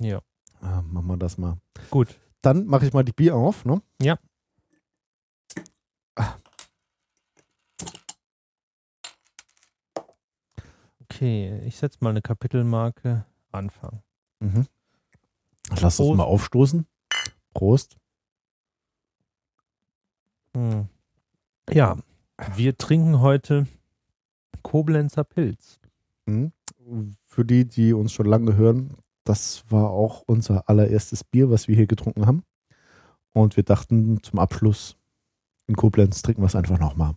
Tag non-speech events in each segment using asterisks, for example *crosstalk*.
Ja. Ah, machen wir das mal. Gut. Dann mache ich mal die Bier auf, ne? Ja. Okay, ich setze mal eine Kapitelmarke. Anfang. Mhm. Lass uns Prost. mal aufstoßen. Prost. Hm. Ja, wir trinken heute Koblenzer Pilz. Mhm. Für die, die uns schon lange hören, das war auch unser allererstes Bier, was wir hier getrunken haben. Und wir dachten zum Abschluss in Koblenz trinken wir es einfach nochmal.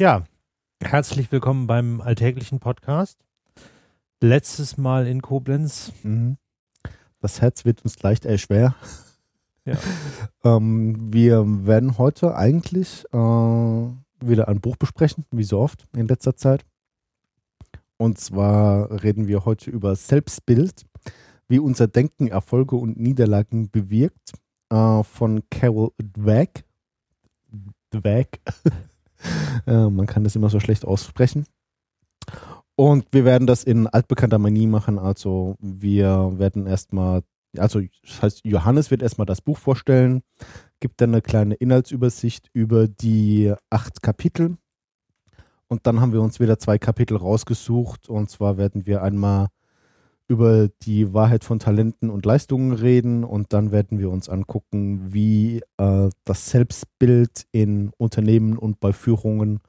Ja, herzlich willkommen beim alltäglichen Podcast. Letztes Mal in Koblenz. Mhm. Das Herz wird uns leicht äh, schwer. Ja. *laughs* ähm, wir werden heute eigentlich äh, wieder ein Buch besprechen, wie so oft in letzter Zeit. Und zwar reden wir heute über Selbstbild, wie unser Denken Erfolge und Niederlagen bewirkt, äh, von Carol Dweck. Dweck. *laughs* äh, man kann das immer so schlecht aussprechen. Und wir werden das in altbekannter Manie machen. Also wir werden erstmal, also das heißt, Johannes wird erstmal das Buch vorstellen, gibt dann eine kleine Inhaltsübersicht über die acht Kapitel. Und dann haben wir uns wieder zwei Kapitel rausgesucht. Und zwar werden wir einmal über die Wahrheit von Talenten und Leistungen reden. Und dann werden wir uns angucken, wie äh, das Selbstbild in Unternehmen und bei Führungen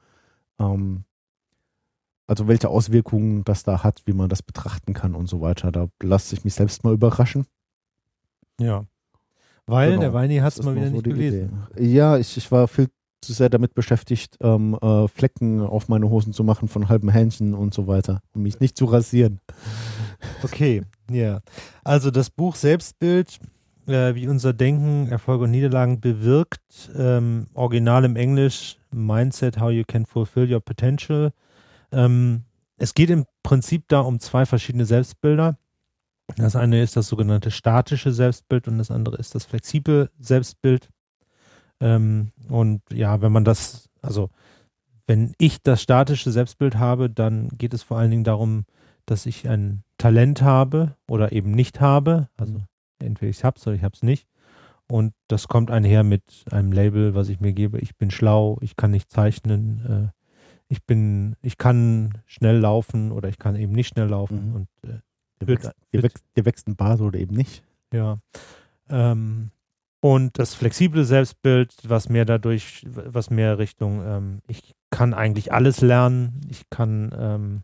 ähm, also welche Auswirkungen das da hat, wie man das betrachten kann und so weiter. Da lasse ich mich selbst mal überraschen. Ja. Weil Genau. der Weini hat es mal wieder so nicht gelesen. Idee. Ja, ich, ich war viel zu sehr damit beschäftigt, ähm, äh, Flecken auf meine Hosen zu machen von halben Hähnchen und so weiter, um mich nicht zu rasieren. Okay, ja. Also das Buch Selbstbild, äh, wie unser Denken Erfolge und Niederlagen bewirkt, ähm, original im Englisch, Mindset, How You Can Fulfill Your Potential. Ähm, es geht im Prinzip da um zwei verschiedene Selbstbilder. Das eine ist das sogenannte statische Selbstbild und das andere ist das flexible Selbstbild. Ähm, und ja, wenn man das, also wenn ich das statische Selbstbild habe, dann geht es vor allen Dingen darum, dass ich ein Talent habe oder eben nicht habe. Also entweder ich hab's oder ich hab's nicht. Und das kommt einher mit einem Label, was ich mir gebe. Ich bin schlau, ich kann nicht zeichnen, äh, ich bin, ich kann schnell laufen oder ich kann eben nicht schnell laufen. Mhm. Und äh, Dir Wird- wächst, dir, wächst, dir wächst ein Bart oder eben nicht. ja. Ähm, und das flexible Selbstbild, was mehr dadurch, was mehr Richtung, ähm, ich kann eigentlich alles lernen, ich kann, ähm,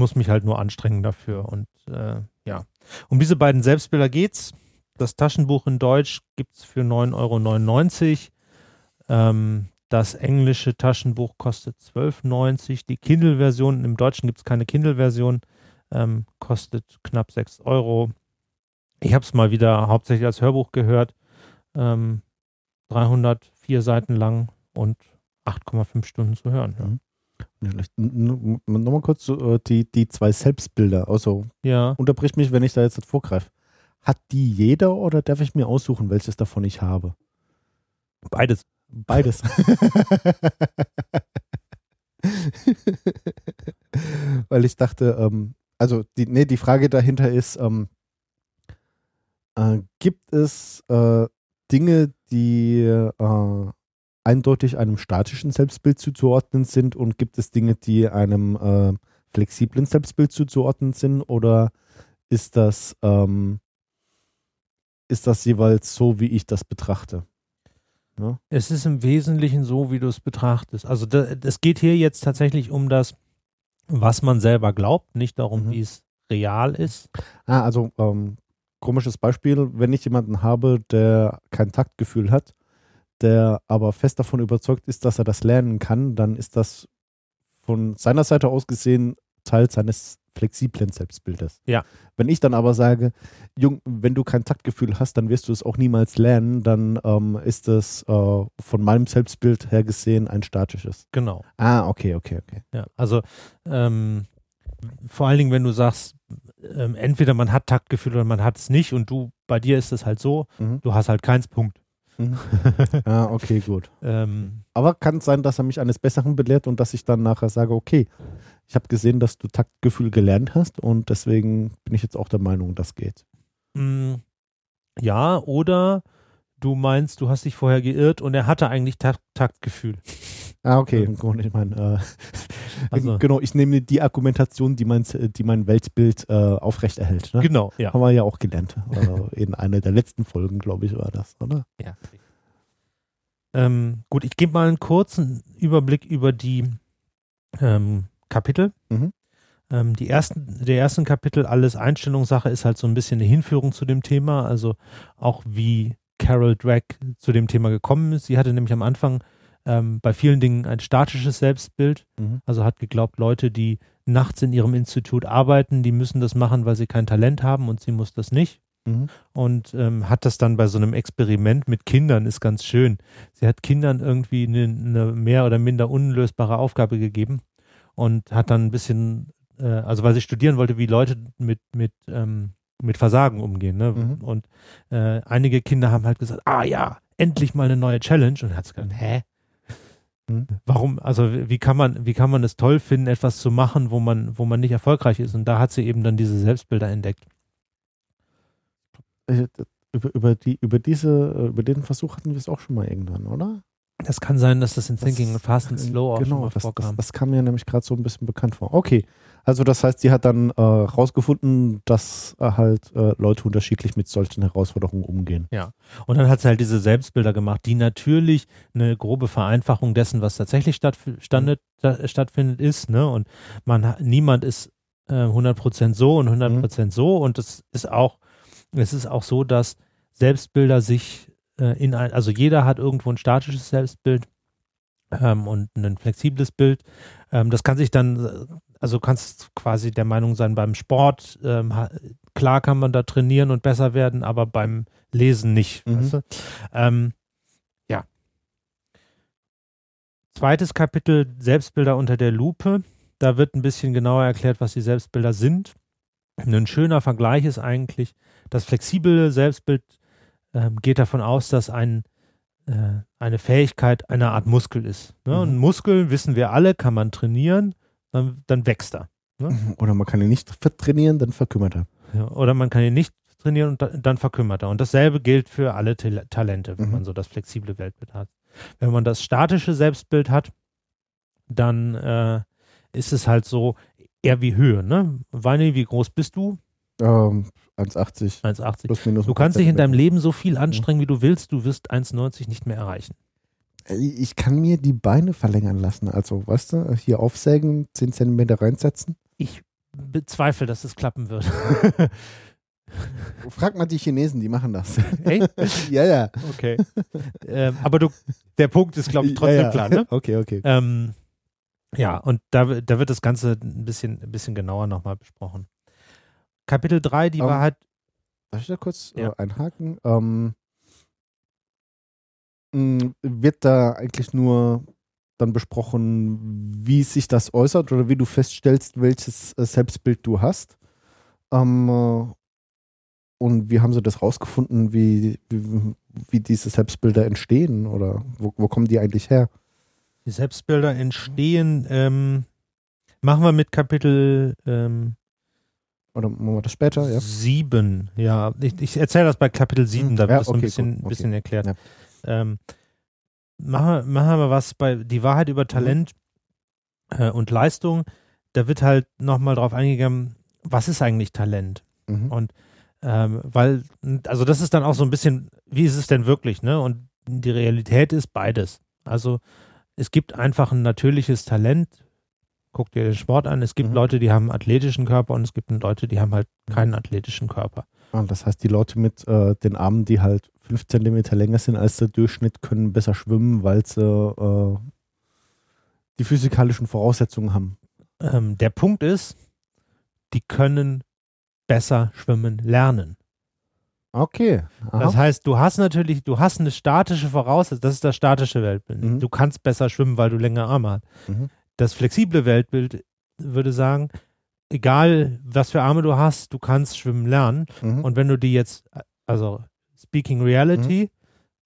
muss mich halt nur anstrengen dafür. Und äh, ja, um diese beiden Selbstbilder geht's. Das Taschenbuch in Deutsch gibt's für 9,99 Euro. Ähm, das englische Taschenbuch kostet 12,90 Euro. Die Kindle-Version, im Deutschen gibt's keine Kindle-Version, ähm, kostet knapp 6 Euro. Ich habe es mal wieder hauptsächlich als Hörbuch gehört. Ähm, 304 Seiten lang und 8,5 Stunden zu hören. Ja. Vielleicht Nochmal kurz so, äh, die, die zwei Selbstbilder. Also ja. unterbrich mich, wenn ich da jetzt nicht vorgreife. Hat die jeder oder darf ich mir aussuchen, welches davon ich habe? Beides. Beides. *laughs* Weil ich dachte, ähm, also die, nee, die Frage dahinter ist, ähm, äh, gibt es äh, Dinge, die äh, eindeutig einem statischen Selbstbild zuzuordnen sind und gibt es Dinge, die einem äh, flexiblen Selbstbild zuzuordnen sind oder ist das, ähm, ist das jeweils so, wie ich das betrachte? Es ist im Wesentlichen so, wie du es betrachtest. Also es geht hier jetzt tatsächlich um das, was man selber glaubt, nicht darum, Mhm. wie es real ist. Ah, also ähm, komisches Beispiel, wenn ich jemanden habe, der kein Taktgefühl hat, der aber fest davon überzeugt ist, dass er das lernen kann, dann ist das von seiner Seite aus gesehen Teil seines flexiblen Selbstbildes. Ja. Wenn ich dann aber sage, Jung, wenn du kein Taktgefühl hast, dann wirst du es auch niemals lernen, dann ähm, ist es äh, von meinem Selbstbild her gesehen ein statisches. Genau. Ah, okay, okay, okay. Ja, also ähm, vor allen Dingen, wenn du sagst, ähm, entweder man hat Taktgefühl oder man hat es nicht und du, bei dir ist es halt so, Mhm. du hast halt keins Punkt. Ah, *laughs* okay, gut. Ähm, Aber kann es sein, dass er mich eines Besseren belehrt und dass ich dann nachher sage, okay, ich habe gesehen, dass du Taktgefühl gelernt hast und deswegen bin ich jetzt auch der Meinung, das geht. mh, ja, oder du meinst, du hast dich vorher geirrt und er hatte eigentlich Takt, Taktgefühl. *laughs* Ah, okay. Gut, Ich meine, äh, *laughs* Also- genau, ich nehme die Argumentation, die mein, die mein Weltbild äh, aufrechterhält. Ne? Genau, ja. Haben wir ja auch gelernt. Äh, in einer der letzten Folgen, glaube ich, war das, oder? ja. Ähm, gut, ich gebe mal einen kurzen Überblick über die ähm, Kapitel. Mhm. Ähm, die ersten, der ersten Kapitel, alles Einstellungssache, ist halt so ein bisschen eine Hinführung zu dem Thema, also auch wie Carol Drake zu dem Thema gekommen ist. Sie hatte nämlich am Anfang ähm, bei vielen Dingen ein statisches Selbstbild, Mhm. also hat geglaubt, Leute, die nachts in ihrem Institut arbeiten, die müssen das machen, weil sie kein Talent haben und sie muss das nicht. Mhm. Und ähm, hat das dann bei so einem Experiment mit Kindern, ist ganz schön. Sie hat Kindern irgendwie eine, eine mehr oder minder unlösbare Aufgabe gegeben und hat dann ein bisschen, äh, also weil sie studieren wollte, wie Leute mit, mit, ähm, mit Versagen umgehen. Ne? Mhm. Und äh, einige Kinder haben halt gesagt, ah ja, endlich mal eine neue Challenge. Und hat gesagt, hä? Mhm. Warum, also wie kann man, wie kann man es toll finden, etwas zu machen, wo man, wo man nicht erfolgreich ist? Und da hat sie eben dann diese Selbstbilder entdeckt. Äh, Über, über, die, über, diese, äh, über den Versuch hatten wir es auch schon mal irgendwann, oder? Das kann sein, dass das in Das- Thinking Fast and Slow auch schon genau, mal das, das, vorkam. das kam mir nämlich gerade so ein bisschen bekannt vor. Okay, also das heißt, sie hat dann äh, rausgefunden, dass äh, halt äh, Leute unterschiedlich mit solchen Herausforderungen umgehen. Und dann hat sie halt diese Selbstbilder gemacht, die natürlich eine grobe Vereinfachung dessen, was tatsächlich stattfindet, da, stattfindet ist. Ne? Und man niemand ist äh, 100% so und 100% so. Und es ist auch, es ist auch so, dass Selbstbilder sich äh, in ein, also jeder hat irgendwo ein statisches Selbstbild ähm, und ein flexibles Bild. Ähm, das kann sich dann, also kannst quasi der Meinung sein, beim Sport, ähm, klar kann man da trainieren und besser werden, aber beim Lesen nicht. Mhm. Weißt du? ähm, ja. Zweites Kapitel, Selbstbilder unter der Lupe. Da wird ein bisschen genauer erklärt, was die Selbstbilder sind. Ein schöner Vergleich ist eigentlich, das flexible Selbstbild ähm, geht davon aus, dass ein, äh, eine Fähigkeit eine Art Muskel ist. Ne? Mhm. Und Muskel, wissen wir alle, kann man trainieren, dann, dann wächst er. Oder man kann ihn nicht trainieren, dann verkümmert er. Ja, oder man kann ihn nicht trainieren und da, dann verkümmert er. Und dasselbe gilt für alle Tal Talente, wenn Mhm. man so das flexible Weltbild hat. Wenn man das statische Selbstbild hat, dann äh, ist es halt so eher wie Höhe. Ne? Weini, wie groß bist du? Ähm, 1,80 1,80. plus minus. Du kannst dich in deinem. Leben so viel anstrengen, wie du willst. Du wirst 1,90 nicht mehr erreichen. Ich kann mir die Beine verlängern lassen. Also, weißt du, hier aufsägen, 10 Zentimeter reinsetzen. Ich bezweifle, dass es klappen wird. *laughs* Frag mal die Chinesen, die machen das. Echt? *laughs* ja, ja. Okay. ähm, aber du, der Punkt ist, glaube ich, trotzdem ja, ja. klar. Ne? Okay, okay. Ähm, ja, und da, da wird das Ganze ein bisschen, ein bisschen genauer nochmal besprochen. Kapitel 3, die Ähm, Wahrheit. Darf ich da kurz Ja. äh, einhaken? Ähm, mh, wird da eigentlich nur dann besprochen, wie sich das äußert oder wie du feststellst, welches äh, Selbstbild du hast? Ähm, äh, und wie haben sie das rausgefunden, wie, wie, wie diese Selbstbilder entstehen oder wo, wo kommen die eigentlich her? Die Selbstbilder entstehen. Ähm, machen wir mit Kapitel ähm, Oder machen wir das später? Ja. 7. Ja, ich, ich erzähle das bei Kapitel 7, Hm, da wird ja, es so ein okay, bisschen, gut, okay. bisschen erklärt. Ja. Ähm, machen, wir, machen wir was bei Die Wahrheit Mhm. über Talent äh, und Leistung. Da wird halt nochmal drauf eingegangen, was ist eigentlich Talent? Mhm. Und ähm, weil, also das ist dann auch so ein bisschen, wie ist es denn wirklich, ne? Und die Realität ist beides. Also es gibt einfach ein natürliches Talent. Guck dir den Sport an. Es gibt Mhm. Leute, die haben einen athletischen Körper und es gibt Leute, die haben halt Mhm. keinen athletischen Körper. Ah, das heißt, die Leute mit äh, den Armen, die halt fünf Zentimeter länger sind als der Durchschnitt, können besser schwimmen, weil sie äh, die physikalischen Voraussetzungen haben. Ähm, der Punkt ist, die können besser schwimmen lernen. Okay. Aha. Das heißt, du hast natürlich, du hast eine statische Voraussetzung, das ist das statische Weltbild. Mhm. Du kannst besser schwimmen, weil du länger Arme hast. Mhm. Das flexible Weltbild würde sagen, egal was für Arme du hast, du kannst schwimmen lernen. Mhm. Und wenn du die jetzt, also speaking reality,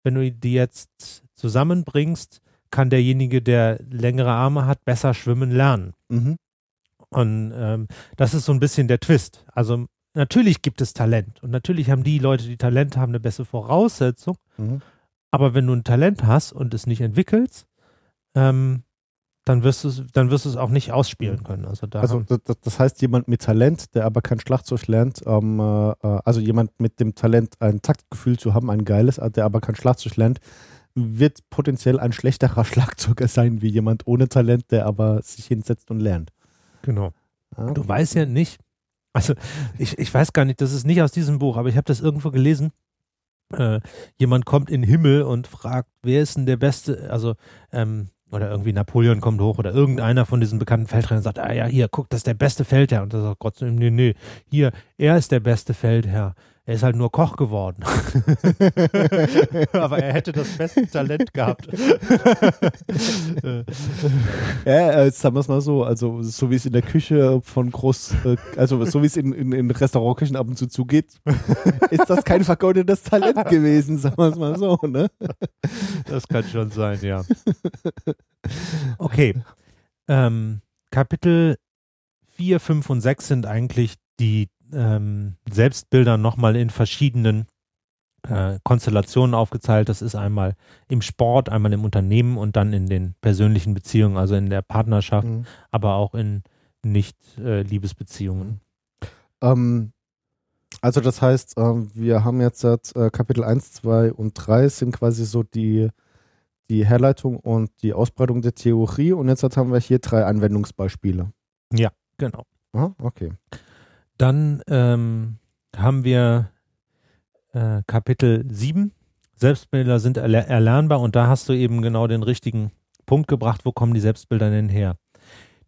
wenn du die jetzt zusammenbringst, kann derjenige, der längere Arme hat, besser schwimmen lernen. Mhm. Und ähm, das ist so ein bisschen der Twist. Also natürlich gibt es Talent und natürlich haben die Leute, die Talent haben, eine bessere Voraussetzung. Mhm. Aber wenn du ein Talent hast und es nicht entwickelst, ähm, dann wirst du es, dann wirst du es auch nicht ausspielen können. Also Also das- das heißt, jemand mit Talent, der aber kein Schlagzeug lernt, ähm, äh, äh, also jemand mit dem Talent, ein Taktgefühl zu haben, ein geiles, äh, der aber kein Schlagzeug lernt, wird potenziell ein schlechterer *laughs* Schlagzeuger sein wie jemand ohne Talent, der aber sich hinsetzt und lernt. genau. Ah, Du weißt ja nicht, also ich, ich weiß gar nicht, das ist nicht aus diesem Buch, aber ich habe das irgendwo gelesen. Äh, jemand kommt in den Himmel und fragt, wer ist denn der Beste, also ähm, oder irgendwie Napoleon kommt hoch oder irgendeiner von diesen bekannten Feldherren sagt, ah ja, hier, guck, das ist der beste Feldherr. Und da sagt Gott zu ihm, nee, nee, hier, er ist der beste Feldherr. Er ist halt nur Koch geworden. *laughs* Aber er hätte das beste Talent gehabt. Äh, *laughs* Ja, äh, sagen wir es mal so, also so wie es in der Küche von Groß, äh, also so wie es in, in, in Restaurantküchen ab und zu zugeht, ist das kein vergeudetes Talent gewesen, sagen wir es mal so, ne? Das kann schon sein, ja. Okay. Ähm, Kapitel 4, 5 und 6 sind eigentlich die ähm, Selbstbilder nochmal in verschiedenen äh, Konstellationen aufgeteilt. Das ist einmal im Sport, einmal im Unternehmen und dann in den persönlichen Beziehungen, also in der Partnerschaft, Mhm. aber auch in Nicht-Liebesbeziehungen. Ähm, also das heißt, ähm, wir haben jetzt äh, Kapitel 1, 2 und 3 sind quasi so die, die Herleitung und die Ausbreitung der Theorie und jetzt haben wir hier drei Anwendungsbeispiele. genau. Aha, okay. Dann ähm, haben wir äh, Kapitel 7. Selbstbilder sind erler erlernbar und da hast du eben genau den richtigen Punkt gebracht, wo kommen die Selbstbilder denn her?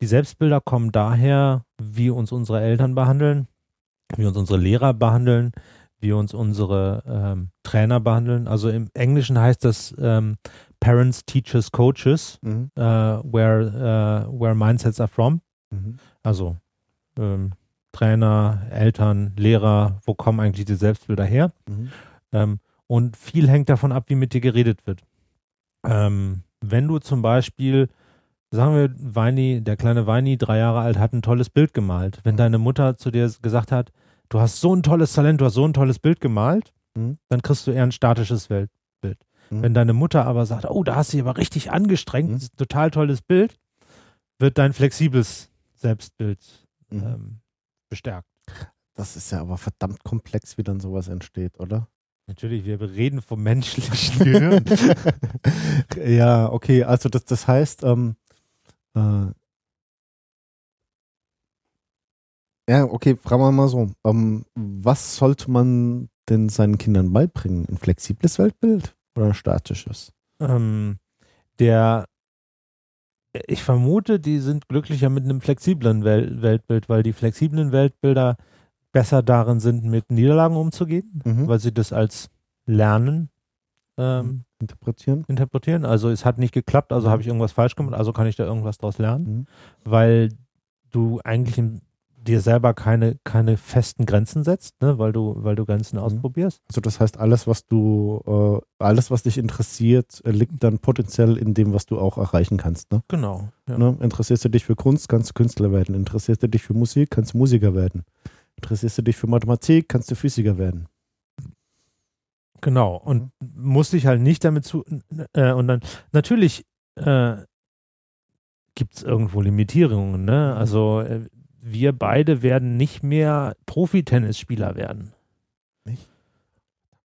Die Selbstbilder kommen daher, wie uns unsere Eltern behandeln, wie uns unsere Lehrer behandeln, wie uns unsere ähm, Trainer behandeln. Also im Englischen heißt das ähm, Parents, Teachers, Coaches, Mhm. äh, where, äh, where mindsets are from. Mhm. Also ähm, Trainer, Eltern, Lehrer, wo kommen eigentlich die Selbstbilder her? Mhm. Ähm, und viel hängt davon ab, wie mit dir geredet wird. Ähm, wenn du zum Beispiel, sagen wir, Weini, der kleine Weini, drei Jahre alt, hat ein tolles Bild gemalt. Wenn deine Mutter zu dir gesagt hat, du hast so ein tolles Talent, du hast so ein tolles Bild gemalt, Mhm. dann kriegst du eher ein statisches Weltbild. Mhm. Wenn deine Mutter aber sagt, oh, da hast du dich aber richtig angestrengt, Mhm. das ist ein total tolles Bild, wird dein flexibles Selbstbild Mhm. ähm, bestärkt. Das ist ja aber verdammt komplex, wie dann sowas entsteht, oder? Natürlich, wir reden vom menschlichen *laughs* Gehirn. ja, okay, also das, das heißt, ähm, äh, ja, okay, fragen wir mal so, ähm, was sollte man denn seinen Kindern beibringen? Ein flexibles Weltbild oder ein statisches? ähm, der, ich vermute, die sind glücklicher mit einem flexiblen Wel Weltbild, weil die flexiblen Weltbilder besser darin sind, mit Niederlagen umzugehen, Mhm. weil sie das als Lernen ähm, Interpretieren? interpretieren. Also es hat nicht geklappt, also Mhm. habe ich irgendwas falsch gemacht, also kann ich da irgendwas draus lernen, Mhm. weil du eigentlich in dir selber keine, keine festen Grenzen setzt, ne? weil du, weil du Grenzen ausprobierst. Also das heißt, alles, was du, äh, alles, was dich interessiert, äh, liegt dann potenziell in dem, was du auch erreichen kannst. Ne? Genau. Ja. Ne? Interessierst du dich für Kunst, kannst du Künstler werden. Interessierst du dich für Musik, kannst du Musiker werden. Interessierst du dich für Mathematik, kannst du Physiker werden. Genau. Und musst dich halt nicht damit zu. Äh, und dann, natürlich äh, gibt es irgendwo Limitierungen, ne? Mhm. Also äh, wir beide werden nicht mehr Profi-Tennisspieler werden. Nicht?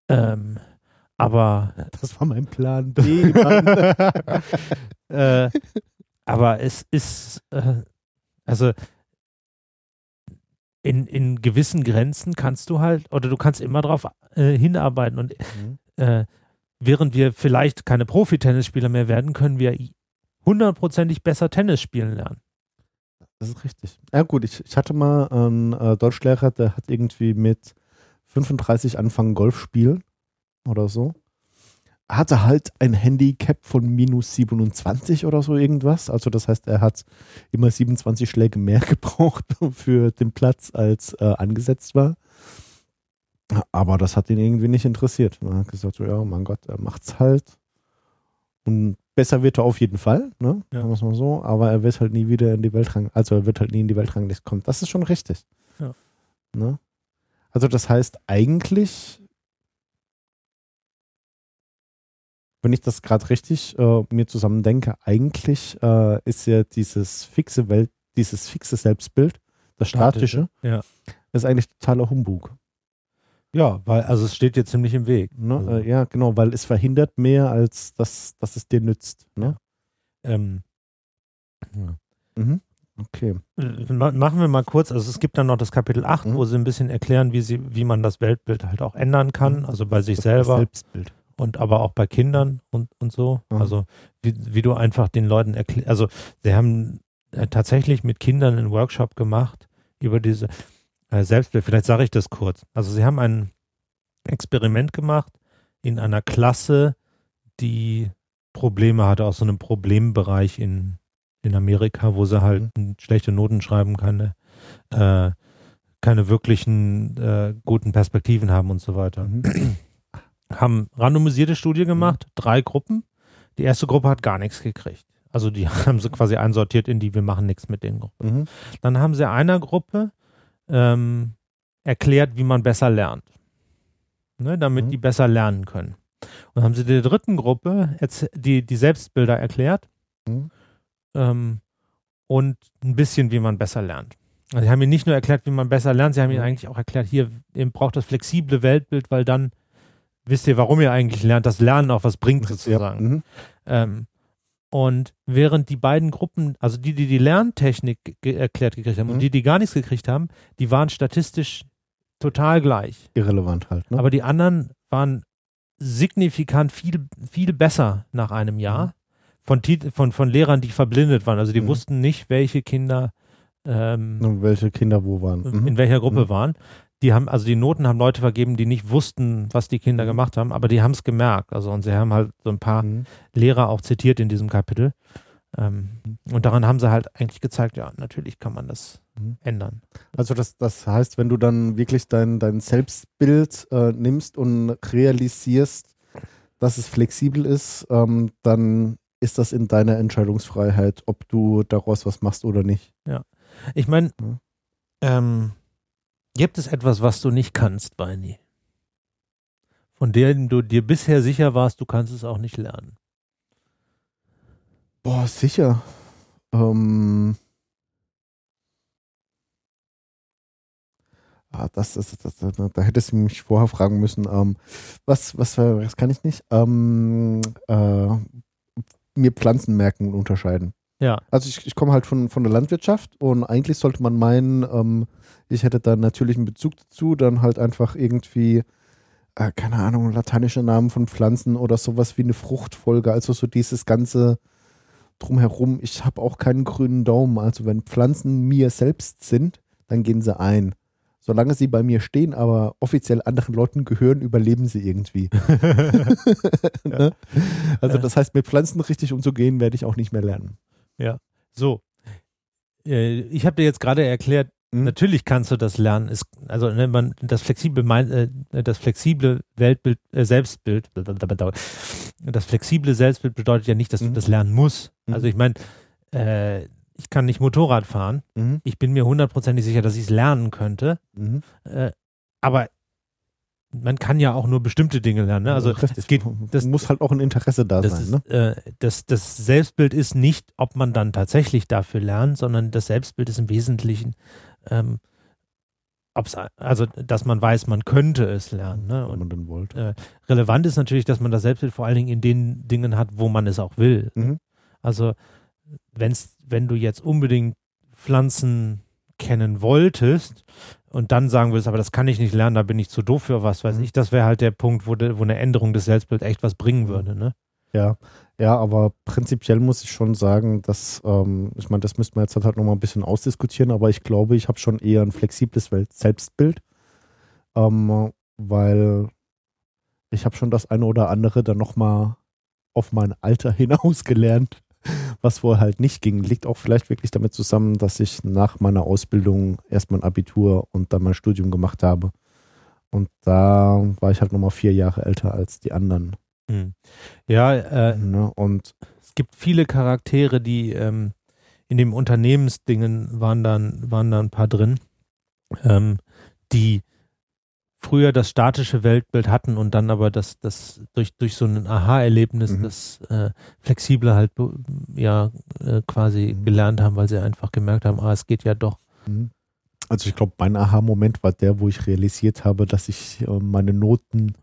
Ähm, aber Das war mein Plan B. *laughs* Äh, aber es ist, äh, also in, in gewissen Grenzen kannst du halt, oder du kannst immer darauf äh, hinarbeiten. Und Mhm. äh, während wir vielleicht keine Profi-Tennisspieler mehr werden, können wir hundertprozentig besser Tennis spielen lernen. Das ist richtig. Ja gut, ich, ich hatte mal einen äh, Deutschlehrer, der hat irgendwie mit 35 angefangen Golf spielen oder so. Hatte halt ein Handicap von minus 27 oder so irgendwas. Also das heißt, er hat immer 27 Schläge mehr *laughs* gebraucht für den Platz, als äh, angesetzt war. Aber das hat ihn irgendwie nicht interessiert. Er hat gesagt, so, ja, mein Gott, er macht's halt. Und besser wird er auf jeden Fall, ne? Ja. Sagen wir es mal so. Aber er wird halt nie wieder in die Weltrang, also er wird halt nie in die Weltrangliste kommen. Das ist schon richtig. Ja. Ne? Also das heißt eigentlich, wenn ich das gerade richtig äh, mir zusammen denke, eigentlich äh, ist ja dieses fixe Welt, dieses fixe Selbstbild, das statische, Ja. ist eigentlich totaler Humbug. Ja, weil, also es steht dir ziemlich im Weg. Ne? Also, Äh, ja, genau, weil es verhindert mehr, als dass, dass es dir nützt. Ne? ähm, ja. Mhm. Okay. Ma- Machen wir mal kurz, also es gibt dann noch das Kapitel 8, Mhm. wo sie ein bisschen erklären, wie, sie, wie man das Weltbild halt auch ändern kann, also bei sich Das selber Selbstbild. und aber auch bei Kindern und, und so. Mhm. Also wie, wie du einfach den Leuten erklärst, also sie haben äh, tatsächlich mit Kindern einen Workshop gemacht über diese äh, Selbstbild. Vielleicht sage ich das kurz. Also sie haben ein Experiment gemacht in einer Klasse, die Probleme hatte aus so einem Problembereich in, in Amerika, wo sie halt schlechte Noten schreiben, keine, äh, keine wirklichen äh, guten Perspektiven haben und so weiter Mhm. *clears throat* haben randomisierte Studie gemacht, drei Gruppen. Die erste Gruppe hat gar nichts gekriegt. Also die *laughs* haben sie quasi einsortiert in die, wir machen nichts mit den Gruppen. Mhm. Dann haben sie einer Gruppe ähm, erklärt, wie man besser lernt. Ne, damit Mhm. die besser lernen können. Und haben sie der dritten Gruppe die, die Selbstbilder erklärt Mhm. ähm, und ein bisschen, wie man besser lernt. Also sie haben ihnen nicht nur erklärt, wie man besser lernt, sie haben ihnen Mhm. eigentlich auch erklärt, hier, ihr braucht das flexible Weltbild, weil dann wisst ihr, warum ihr eigentlich lernt, das Lernen auch was bringt sozusagen. Ja. Mhm. Ähm, und während die beiden Gruppen, also die, die die Lerntechnik ge erklärt gekriegt haben Mhm. und die, die gar nichts gekriegt haben, die waren statistisch total gleich. Irrelevant halt. Ne? Aber die anderen waren signifikant viel, viel besser nach einem Jahr Mhm. von, von, von Lehrern, die verblindet waren. Also die Mhm. wussten nicht, welche Kinder ähm, welche Kinder wo waren. Mhm. in welcher Gruppe Mhm. waren. Die haben, also die Noten haben Leute vergeben, die nicht wussten, was die Kinder Mhm. gemacht haben, aber die haben es gemerkt. Also und sie haben halt so ein paar Mhm. Lehrer auch zitiert in diesem Kapitel. Ähm, Mhm. und daran haben sie halt eigentlich gezeigt, ja, natürlich kann man das Mhm. ändern. Also das, das heißt, wenn du dann wirklich dein, dein Selbstbild äh, nimmst und realisierst, dass es flexibel ist, ähm, dann ist das in deiner Entscheidungsfreiheit, ob du daraus was machst oder nicht. Ich meine, Mhm. ähm, gibt es etwas, was du nicht kannst, Weini? Von dem du dir bisher sicher warst, du kannst es auch nicht lernen. Boah, sicher. Ähm, ah, das ist, das, das, da hättest du mich vorher fragen müssen. Ähm, was, was, was kann ich nicht? Ähm, äh, mir Pflanzen merken und unterscheiden. Ja. Also ich, ich komme halt von, von der Landwirtschaft und eigentlich sollte man meinen, ähm, ich hätte da natürlich einen Bezug dazu, dann halt einfach irgendwie, äh, keine Ahnung, lateinische Namen von Pflanzen oder sowas wie eine Fruchtfolge, also so dieses ganze drumherum. Ich habe auch keinen grünen Daumen, also wenn Pflanzen mir selbst sind, dann gehen sie ein. Solange sie bei mir stehen, aber offiziell anderen Leuten gehören, überleben sie irgendwie. *laughs* *laughs* ne? Also das heißt, mit Pflanzen richtig umzugehen, werde ich auch nicht mehr lernen. So. Äh, ich habe dir jetzt gerade erklärt, Mhm. natürlich kannst du das lernen. Es, also ne, man, das flexible, äh, das flexible Weltbild, äh, Selbstbild, das flexible Selbstbild bedeutet ja nicht, dass du Mhm. das lernen musst. Mhm. Also ich meine, äh, ich kann nicht Motorrad fahren. Mhm. Ich bin mir hundertprozentig sicher, dass ich es lernen könnte. Mhm. Äh, aber man kann ja auch nur bestimmte Dinge lernen. Ne? Also Richtig. es geht, das- muss halt auch ein Interesse da das, sein. ist, Ne? äh, das, das Selbstbild ist nicht, ob man dann tatsächlich dafür lernt, sondern das Selbstbild ist im Wesentlichen, ähm, ob's, also dass man weiß, man könnte es lernen. Ne? Wenn Und man dann wollte. relevant ist natürlich, dass man das Selbstbild vor allen Dingen in den Dingen hat, wo man es auch will. Mhm. Also wenn's, wenn du jetzt unbedingt Pflanzen kennen wolltest und dann sagen würdest, aber das kann ich nicht lernen, da bin ich zu doof für was weiß Mhm. ich, das wäre halt der Punkt, wo, de, wo eine Änderung des Selbstbilds echt was bringen würde. Ne? Ja, ja, aber prinzipiell muss ich schon sagen, dass, ähm, ich meine, das müsste man jetzt halt nochmal ein bisschen ausdiskutieren, aber ich glaube, ich habe schon eher ein flexibles Selbstbild, ähm, weil ich habe schon das eine oder andere dann nochmal auf mein Alter *laughs* hinaus gelernt, was vorher halt nicht ging. Liegt auch vielleicht wirklich damit zusammen, dass ich nach meiner Ausbildung erst mein Abitur und dann mein Studium gemacht habe. Und da war ich halt nochmal vier Jahre älter als die anderen. Hm. Ja, äh, Ne? Und es gibt viele Charaktere, die ähm, in dem Unternehmensdingen waren dann, waren da ein paar drin, ähm, die früher das statische Weltbild hatten und dann aber das, das durch, durch so ein Aha-Erlebnis Mhm. das äh, Flexible halt ja äh, quasi Mhm. gelernt haben, weil sie einfach gemerkt haben, ah, es geht ja doch. Mhm. Also ich glaube, mein Aha-Moment war der, wo ich realisiert habe, dass ich äh, meine Noten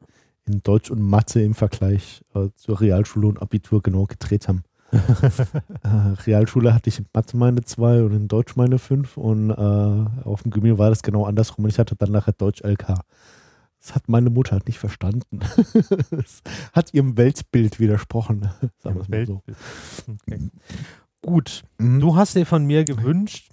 in Deutsch und Mathe im Vergleich äh, zur Realschule und Abitur genau gedreht haben. *laughs* Äh, Realschule hatte ich in Mathe meine zwei und in Deutsch meine fünf und äh, auf dem Gymnasium war das genau andersrum und ich hatte dann nachher Deutsch LK. Das hat meine Mutter halt nicht verstanden. *laughs* das hat ihrem Weltbild widersprochen. *laughs* Sagen wir es mal so. Okay. Gut, Mhm. Du hast dir von mir gewünscht,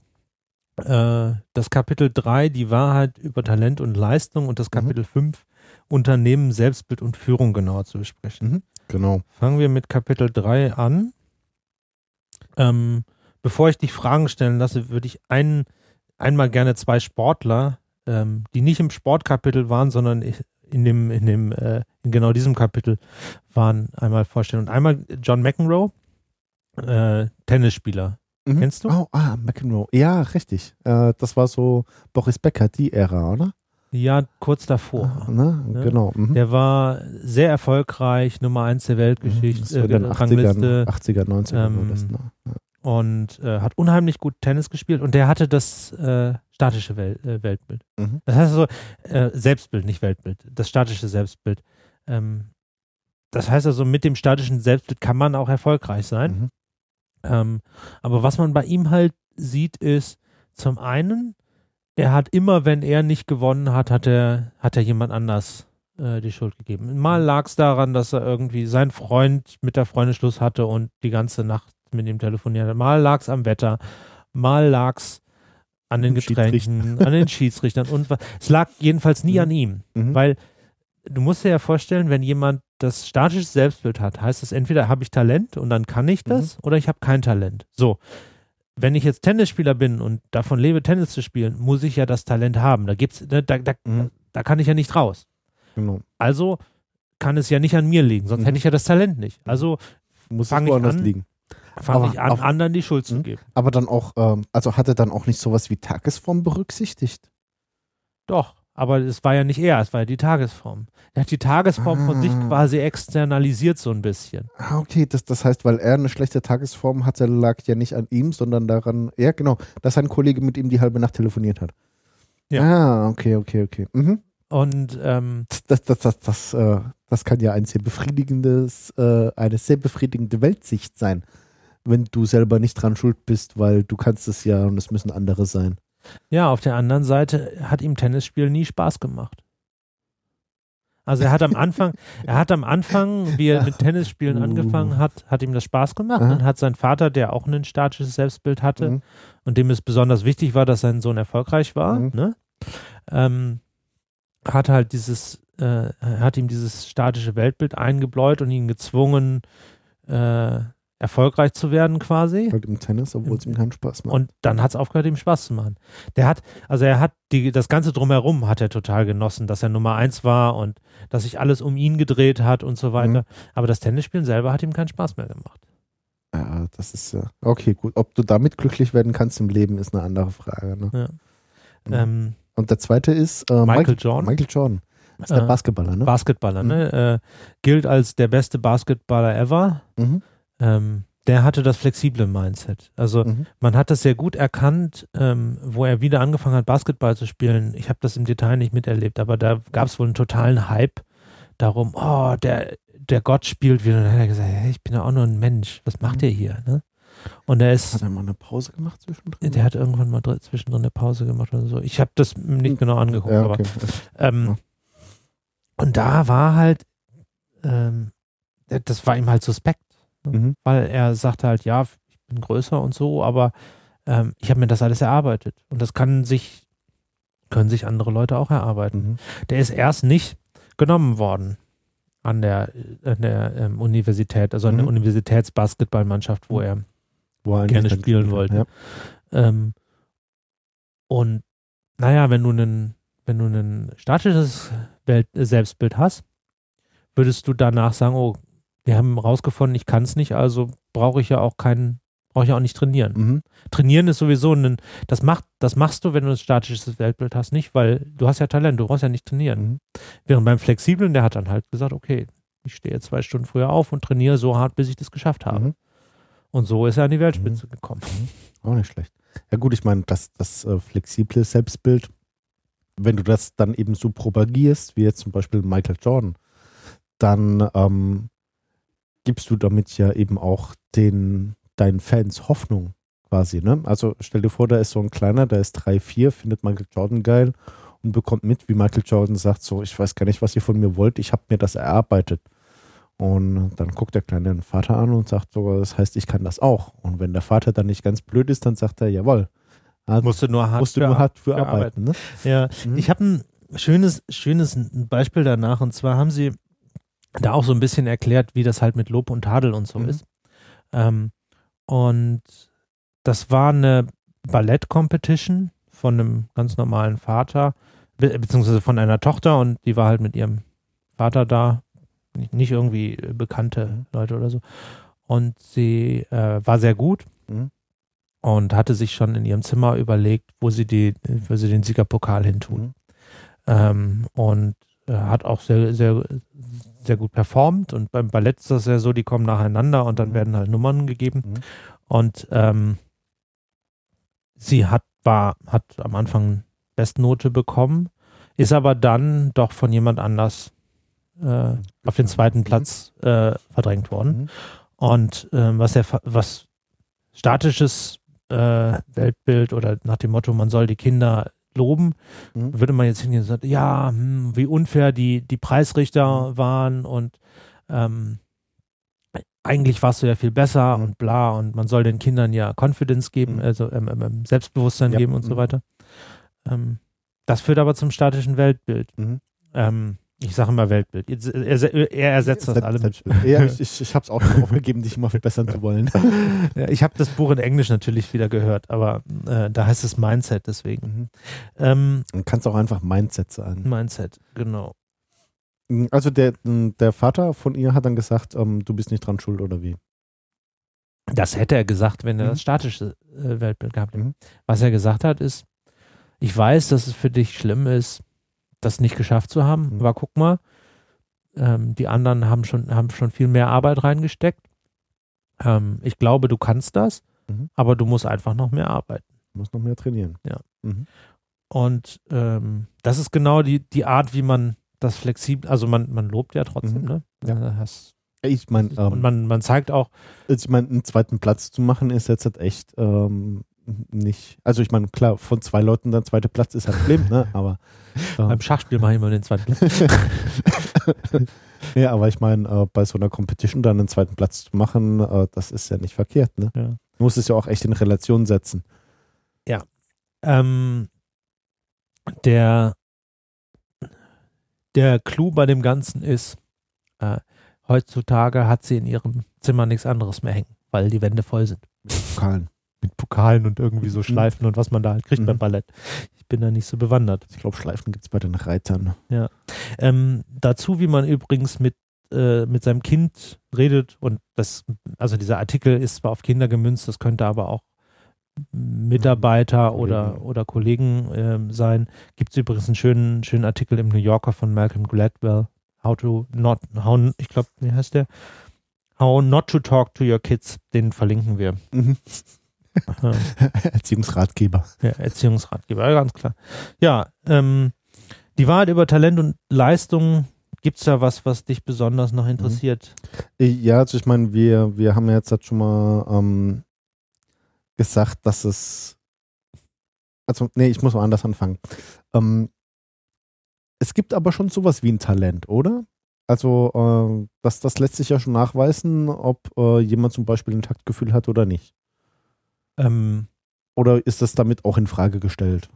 äh, das Kapitel 3, die Wahrheit über Talent und Leistung und das Kapitel 5, Unternehmen, Selbstbild und Führung genauer zu besprechen. Mhm. Genau. Fangen wir mit Kapitel 3 an. Ähm, bevor ich dich Fragen stellen lasse, würde ich einen, einmal gerne zwei Sportler, ähm, die nicht im Sportkapitel waren, sondern in dem, in dem, äh, in genau diesem Kapitel waren, einmal vorstellen. Und einmal John McEnroe, äh, Tennisspieler. Mhm. Kennst du? Oh, ah, McEnroe. Ja, richtig. Äh, das war so Boris Becker, die Ära, oder? Ja, kurz davor. Ne? Ja. Genau. Mhm. Der war sehr erfolgreich, Nummer eins der das Weltgeschichte, den äh, 80er, Rangliste 80er, 90er. Ähm, das, ne? ja. und äh, hat unheimlich gut Tennis gespielt und der hatte das äh, statische Wel äh, Weltbild. Mhm. Das heißt also Selbstbild, nicht Weltbild, das statische Selbstbild. Ähm, das heißt also, mit dem statischen Selbstbild kann man auch erfolgreich sein. Mhm. Ähm, aber was man bei ihm halt sieht, ist zum einen, er hat immer, wenn er nicht gewonnen hat, hat er, hat er jemand anders äh, die Schuld gegeben. Mal lag es daran, dass er irgendwie sein Freund mit der Freundin Schluss hatte und die ganze Nacht mit ihm telefoniert hat. Mal lag es am Wetter, mal lag es an den Getränken, an den Schiedsrichtern und was. Es lag jedenfalls nie Mhm. an ihm. Mhm. Weil du musst dir ja vorstellen, wenn jemand das statische Selbstbild hat, heißt es entweder habe ich Talent und dann kann ich das oder ich habe kein Talent. So. Wenn ich jetzt Tennisspieler bin und davon lebe, Tennis zu spielen, muss ich ja das Talent haben. Da gibt's, ne, da, da, Mhm. da kann ich ja nicht raus. Genau. Also kann es ja nicht an mir liegen, sonst Mhm. hätte ich ja das Talent nicht. Also Muss es woanders an? liegen. fange ich an, auf- anderen die Schuld zu Mhm. geben. Aber dann auch, ähm, also hat er dann auch nicht sowas wie Tagesform berücksichtigt? Doch, aber es war ja nicht er, es war ja die Tagesform. Er hat die Tagesform von sich Ah. quasi externalisiert so ein bisschen. Ah, okay, das, das heißt, weil er eine schlechte Tagesform hatte, lag ja nicht an ihm, sondern daran, ja genau, dass sein Kollege mit ihm die halbe Nacht telefoniert hat. Ja. Ah, okay, okay, okay. Mhm. Und ähm, Das, das, das, das, äh, das kann ja ein sehr befriedigendes, äh, eine sehr befriedigende Weltsicht sein, wenn du selber nicht dran schuld bist, weil du kannst es ja und es müssen andere sein. Ja, auf der anderen Seite hat ihm Tennisspielen nie Spaß gemacht. Also er hat am Anfang, *laughs* er hat am Anfang, wie er mit Tennisspielen Uh. angefangen hat, hat ihm das Spaß gemacht Aha. und hat sein Vater, der auch ein statisches Selbstbild hatte Mhm. und dem es besonders wichtig war, dass sein Sohn erfolgreich war, Mhm. ne? ähm, hat halt dieses, äh, hat ihm dieses statische Weltbild eingebläut und ihn gezwungen, äh, erfolgreich zu werden quasi. Halt im Tennis, obwohl es ihm keinen Spaß macht. Und dann hat es aufgehört, ihm Spaß zu machen. Der hat, also er hat die, das Ganze drumherum hat er total genossen, dass er Nummer eins war und dass sich alles um ihn gedreht hat und so weiter. Mhm. Aber das Tennisspielen selber hat ihm keinen Spaß mehr gemacht. ja, das ist ja. Okay, gut. Ob du damit glücklich werden kannst im Leben, ist eine andere Frage. Ne? Ja. Mhm. Ähm, Und der zweite ist äh, Michael Jordan. Michael Jordan. Das ist der Äh, Basketballer, ne? Basketballer, ne? Äh, gilt als der beste Basketballer ever. Mhm. Ähm, der hatte das flexible Mindset. Also Mhm. man hat das sehr gut erkannt, ähm, wo er wieder angefangen hat, Basketball zu spielen. Ich habe das im Detail nicht miterlebt, aber da gab es wohl einen totalen Hype darum, oh, der, der Gott spielt wieder. Und dann hat er gesagt, hey, ich bin ja auch nur ein Mensch. Was macht Mhm. ihr hier? Ne? Und er ist, Hat er mal eine Pause gemacht zwischendrin? der hat irgendwann mal dr- zwischendrin eine Pause gemacht oder so. Ich habe das nicht genau angeguckt, Hm. ja, okay. aber ähm, Ja. und da war halt ähm, äh, das war ihm halt suspekt. Ne? Mhm. Weil er sagte halt, ja, ich bin größer und so, aber ähm, ich habe mir das alles erarbeitet. Und das kann sich, können sich andere Leute auch erarbeiten. Mhm. Der ist erst nicht genommen worden an der, an der ähm, Universität, also an der Mhm. Universitätsbasketballmannschaft, wo er Wo er gerne spielen wollte. hat, ähm, und naja, wenn du einen, wenn du ein statisches Welt Selbstbild hast, würdest du danach sagen, oh, wir haben rausgefunden, ich kann es nicht, also brauche ich ja auch keinen, brauche ich ja auch nicht trainieren. Mhm. Trainieren ist sowieso ein, das macht, das machst du, wenn du ein statisches Weltbild hast, nicht, weil du hast ja Talent, du brauchst ja nicht trainieren. Mhm. Während beim Flexiblen, der hat dann halt gesagt, okay, ich stehe zwei Stunden früher auf und trainiere so hart, bis ich das geschafft habe. Mhm. Und so ist er an die Weltspitze gekommen. Auch nicht schlecht. Ja gut, ich meine, das, das äh, flexible Selbstbild, wenn du das dann eben so propagierst, wie jetzt zum Beispiel Michael Jordan, dann ähm, gibst du damit ja eben auch den deinen Fans Hoffnung quasi. Ne? Also stell dir vor, da ist so ein kleiner, der ist 3, 4, findet Michael Jordan geil und bekommt mit, wie Michael Jordan sagt, so, ich weiß gar nicht, was ihr von mir wollt, ich habe mir das erarbeitet. Und dann guckt der Kleine den Vater an und sagt so, das heißt, ich kann das auch. Und wenn der Vater dann nicht ganz blöd ist, dann sagt er, jawohl. Also Musst du nur hart, musst du für, nur hart für für arbeiten. Ne? Ja, Mhm. ich habe ein schönes, schönes Beispiel danach und zwar haben sie da auch so ein bisschen erklärt, wie das halt mit Lob und Tadel und so Mhm. ist. Ähm, und das war eine Ballett-Competition von einem ganz normalen Vater, be beziehungsweise von einer Tochter und die war halt mit ihrem Vater da, nicht, irgendwie äh, bekannte. Leute oder so. Und sie äh, war sehr gut Mhm. und hatte sich schon in ihrem Zimmer überlegt, wo sie, die, wo sie den Siegerpokal hintun. Mhm. Ähm, und hat auch sehr, sehr, sehr gut performt. Und beim Ballett ist das ja so, die kommen nacheinander und dann Mhm. werden halt Nummern gegeben. Mhm. Und ähm, sie hat, war, hat am Anfang Bestnote bekommen, ist aber dann doch von jemand anders äh, auf den zweiten Platz äh, verdrängt worden. Mhm. Und ähm, was er was statisches äh, Weltbild oder nach dem Motto, man soll die Kinder loben, Mhm. würde man jetzt hingehen und sagen, ja, hm, wie unfair die, die Preisrichter Mhm. waren und ähm, eigentlich warst du ja viel besser Mhm. und bla und man soll den Kindern ja Confidence geben, Mhm. also ähm, ähm, ähm, Selbstbewusstsein Ja. geben und so Mhm. weiter. Ähm, das führt aber zum statischen Weltbild. Ähm, ich sage immer Weltbild. Jetzt, äh, Er, er ersetzt das alle mit. Ja, ich, ich, ich habe es auch schon aufgegeben, dich immer verbessern zu wollen. *laughs* Ja, ich habe das Buch in Englisch natürlich wieder gehört, aber äh, da heißt es Mindset deswegen. Mhm. Ähm, Du kannst auch einfach Mindset sagen. Mindset, genau. Also der, der Vater von ihr hat dann gesagt, ähm, du bist nicht dran schuld oder wie? Das hätte er gesagt, wenn er Mhm. das statische äh, Weltbild gehabt hätte. Mhm. Was er gesagt hat, ist, ich weiß, dass es für dich schlimm ist, das nicht geschafft zu haben, Mhm. aber guck mal, ähm, die anderen haben schon, haben schon viel mehr Arbeit reingesteckt. Ähm, ich glaube, du kannst das, Mhm. aber du musst einfach noch mehr arbeiten. Du musst noch mehr trainieren. Ja. Mhm. Und ähm, das ist genau die, die Art, wie man das flexibel, also man, man lobt ja trotzdem, Mhm. ne? Ja. Äh, hast, Ich meine, und ähm, man, man zeigt auch, ich mein, einen zweiten Platz zu machen ist jetzt halt echt ähm, nicht. Also ich meine, klar, von zwei Leuten der zweite Platz ist halt schlimm, ne? Aber ähm, *laughs* beim Schachspiel mache ich immer den zweiten Platz. *laughs* ja, aber ich meine, äh, bei so einer Competition dann einen zweiten Platz zu machen, äh, das ist ja nicht verkehrt, ne? Ja. Du musst es ja auch echt in Relation setzen. Ähm, der, der Clou bei dem Ganzen ist, äh, heutzutage hat sie in ihrem Zimmer nichts anderes mehr hängen, weil die Wände voll sind. Pokalen. Mit Pokalen und irgendwie so Mhm. Schleifen und was man da halt kriegt Mhm. beim Ballett. Ich bin da nicht so bewandert. Ich glaube, Schleifen gibt es bei den Reitern. Ähm, dazu, wie man übrigens mit, äh, mit seinem Kind redet und das, also dieser Artikel ist zwar auf Kinder gemünzt, das könnte aber auch Mitarbeiter Mhm. oder, Kollegen. oder Kollegen ähm, sein. Gibt es übrigens einen schönen, schönen Artikel im New Yorker von Malcolm Gladwell, How to not, how, ich glaube, wie heißt der? How not to talk to your kids, den verlinken wir. Mhm. *laughs* Erziehungsratgeber. Ja, Erziehungsratgeber, ja, ganz klar. Ja, ähm, die Wahrheit über Talent und Leistung, gibt es da was, was dich besonders noch interessiert? Ja, also ich meine, wir, wir haben ja jetzt halt schon mal ähm, gesagt, dass es. Also, nee, ich muss mal anders anfangen. Ähm, es gibt aber schon sowas wie ein Talent, oder? Also äh, das, das lässt sich ja schon nachweisen, ob äh, jemand zum Beispiel ein Taktgefühl hat oder nicht. Ähm, Oder ist das damit auch in Frage gestellt?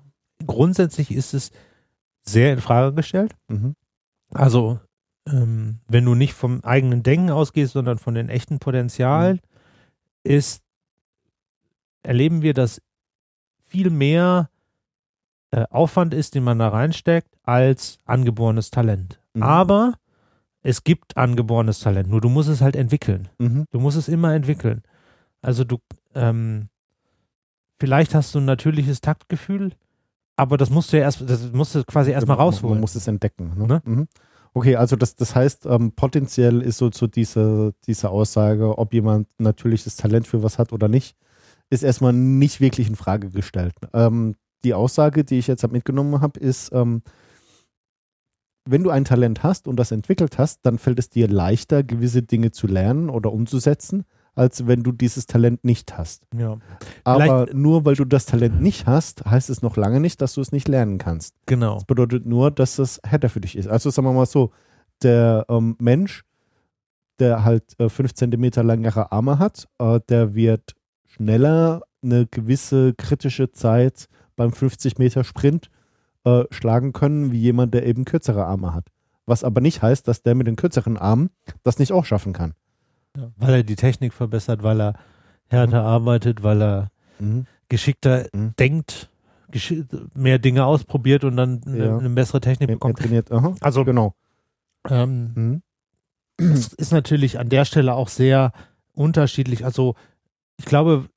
grundsätzlich ist es sehr in Frage gestellt. Mhm. Also, ähm, wenn du nicht vom eigenen Denken ausgehst, sondern von den echten Potenzialen, ist, erleben wir, dass viel mehr äh, Aufwand ist, den man da reinsteckt, als angeborenes Talent. Mhm. Aber es gibt angeborenes Talent, nur du musst es halt entwickeln. Mhm. Du musst es immer entwickeln. Also du, ähm, vielleicht hast du ein natürliches Taktgefühl, aber das musst du ja erst, das musst du quasi erstmal Man- rausholen. Man muss es entdecken. Ne? Ne? Mhm. Okay, also das, das heißt, ähm, potenziell ist so, so diese, diese Aussage, ob jemand natürliches Talent für was hat oder nicht, ist erstmal nicht wirklich in Frage gestellt. Ähm, die Aussage, die ich jetzt hab mitgenommen habe, ist, ähm, wenn du ein Talent hast und das entwickelt hast, dann fällt es dir leichter, gewisse Dinge zu lernen oder umzusetzen, als wenn du dieses Talent nicht hast. ja, Aber Vielleicht- nur weil du das Talent nicht hast, heißt es noch lange nicht, dass du es nicht lernen kannst. genau. Das bedeutet nur, dass es härter für dich ist. Also sagen wir mal so, der ähm, Mensch, der halt äh, fünf Zentimeter langere Arme hat, äh, der wird schneller eine gewisse kritische Zeit beim 50 Meter Sprint äh, schlagen können, wie jemand, der eben kürzere Arme hat. Was aber nicht heißt, dass der mit den kürzeren Armen das nicht auch schaffen kann. Ja, weil er die Technik verbessert, weil er härter arbeitet, weil er geschickter Mhm. denkt, geschi mehr Dinge ausprobiert und dann eine, Ja. bessere Technik er bekommt. trainiert. Aha, Also genau. ähm, Mhm. es ist natürlich an der Stelle auch sehr unterschiedlich. Also ich glaube,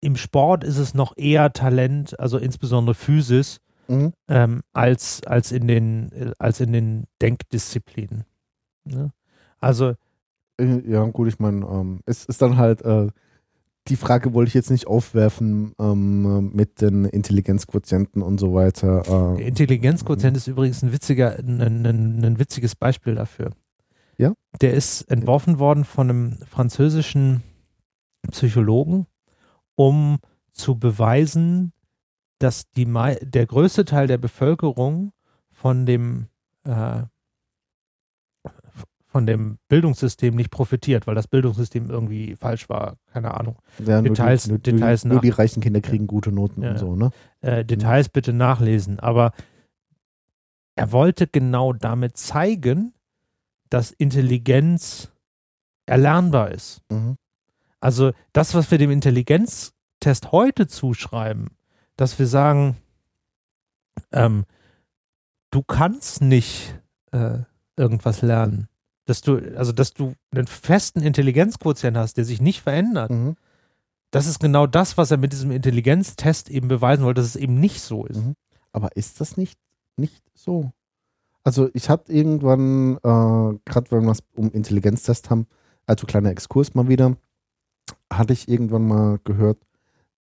im Sport ist es noch eher Talent, also insbesondere Physis, Mhm. ähm, als, als, in den, äh, als in den Denkdisziplinen. Ne? Also Ja, gut, ich meine, ähm, es ist dann halt, äh, die Frage wollte ich jetzt nicht aufwerfen ähm, mit den Intelligenzquotienten und so weiter. der Äh, Intelligenzquotient ist übrigens ein witziger, ein, ein, ein, witziges Beispiel dafür. Ja? Der ist entworfen worden von einem französischen Psychologen, um zu beweisen, dass die, der größte Teil der Bevölkerung von dem, äh, von dem Bildungssystem nicht profitiert, weil das Bildungssystem irgendwie falsch war. Keine Ahnung. ja, nur Details- die, nur, Details nur, nur die reichen Kinder kriegen gute Noten Ja. und so, ne? Äh, Details bitte nachlesen. Aber er wollte genau damit zeigen, dass Intelligenz erlernbar ist. Mhm. Also das, was wir dem Intelligenztest heute zuschreiben, dass wir sagen, ähm, du kannst nicht äh, irgendwas lernen. Dass du, also dass du einen festen Intelligenzquotient hast, der sich nicht verändert. Mhm. Das ist genau das, was er mit diesem Intelligenztest eben beweisen wollte, dass es eben nicht so ist. Mhm. Aber ist das nicht, nicht so? Also ich hatte irgendwann, äh, gerade wenn wir es um Intelligenztest haben, also kleiner Exkurs mal wieder, hatte ich irgendwann mal gehört,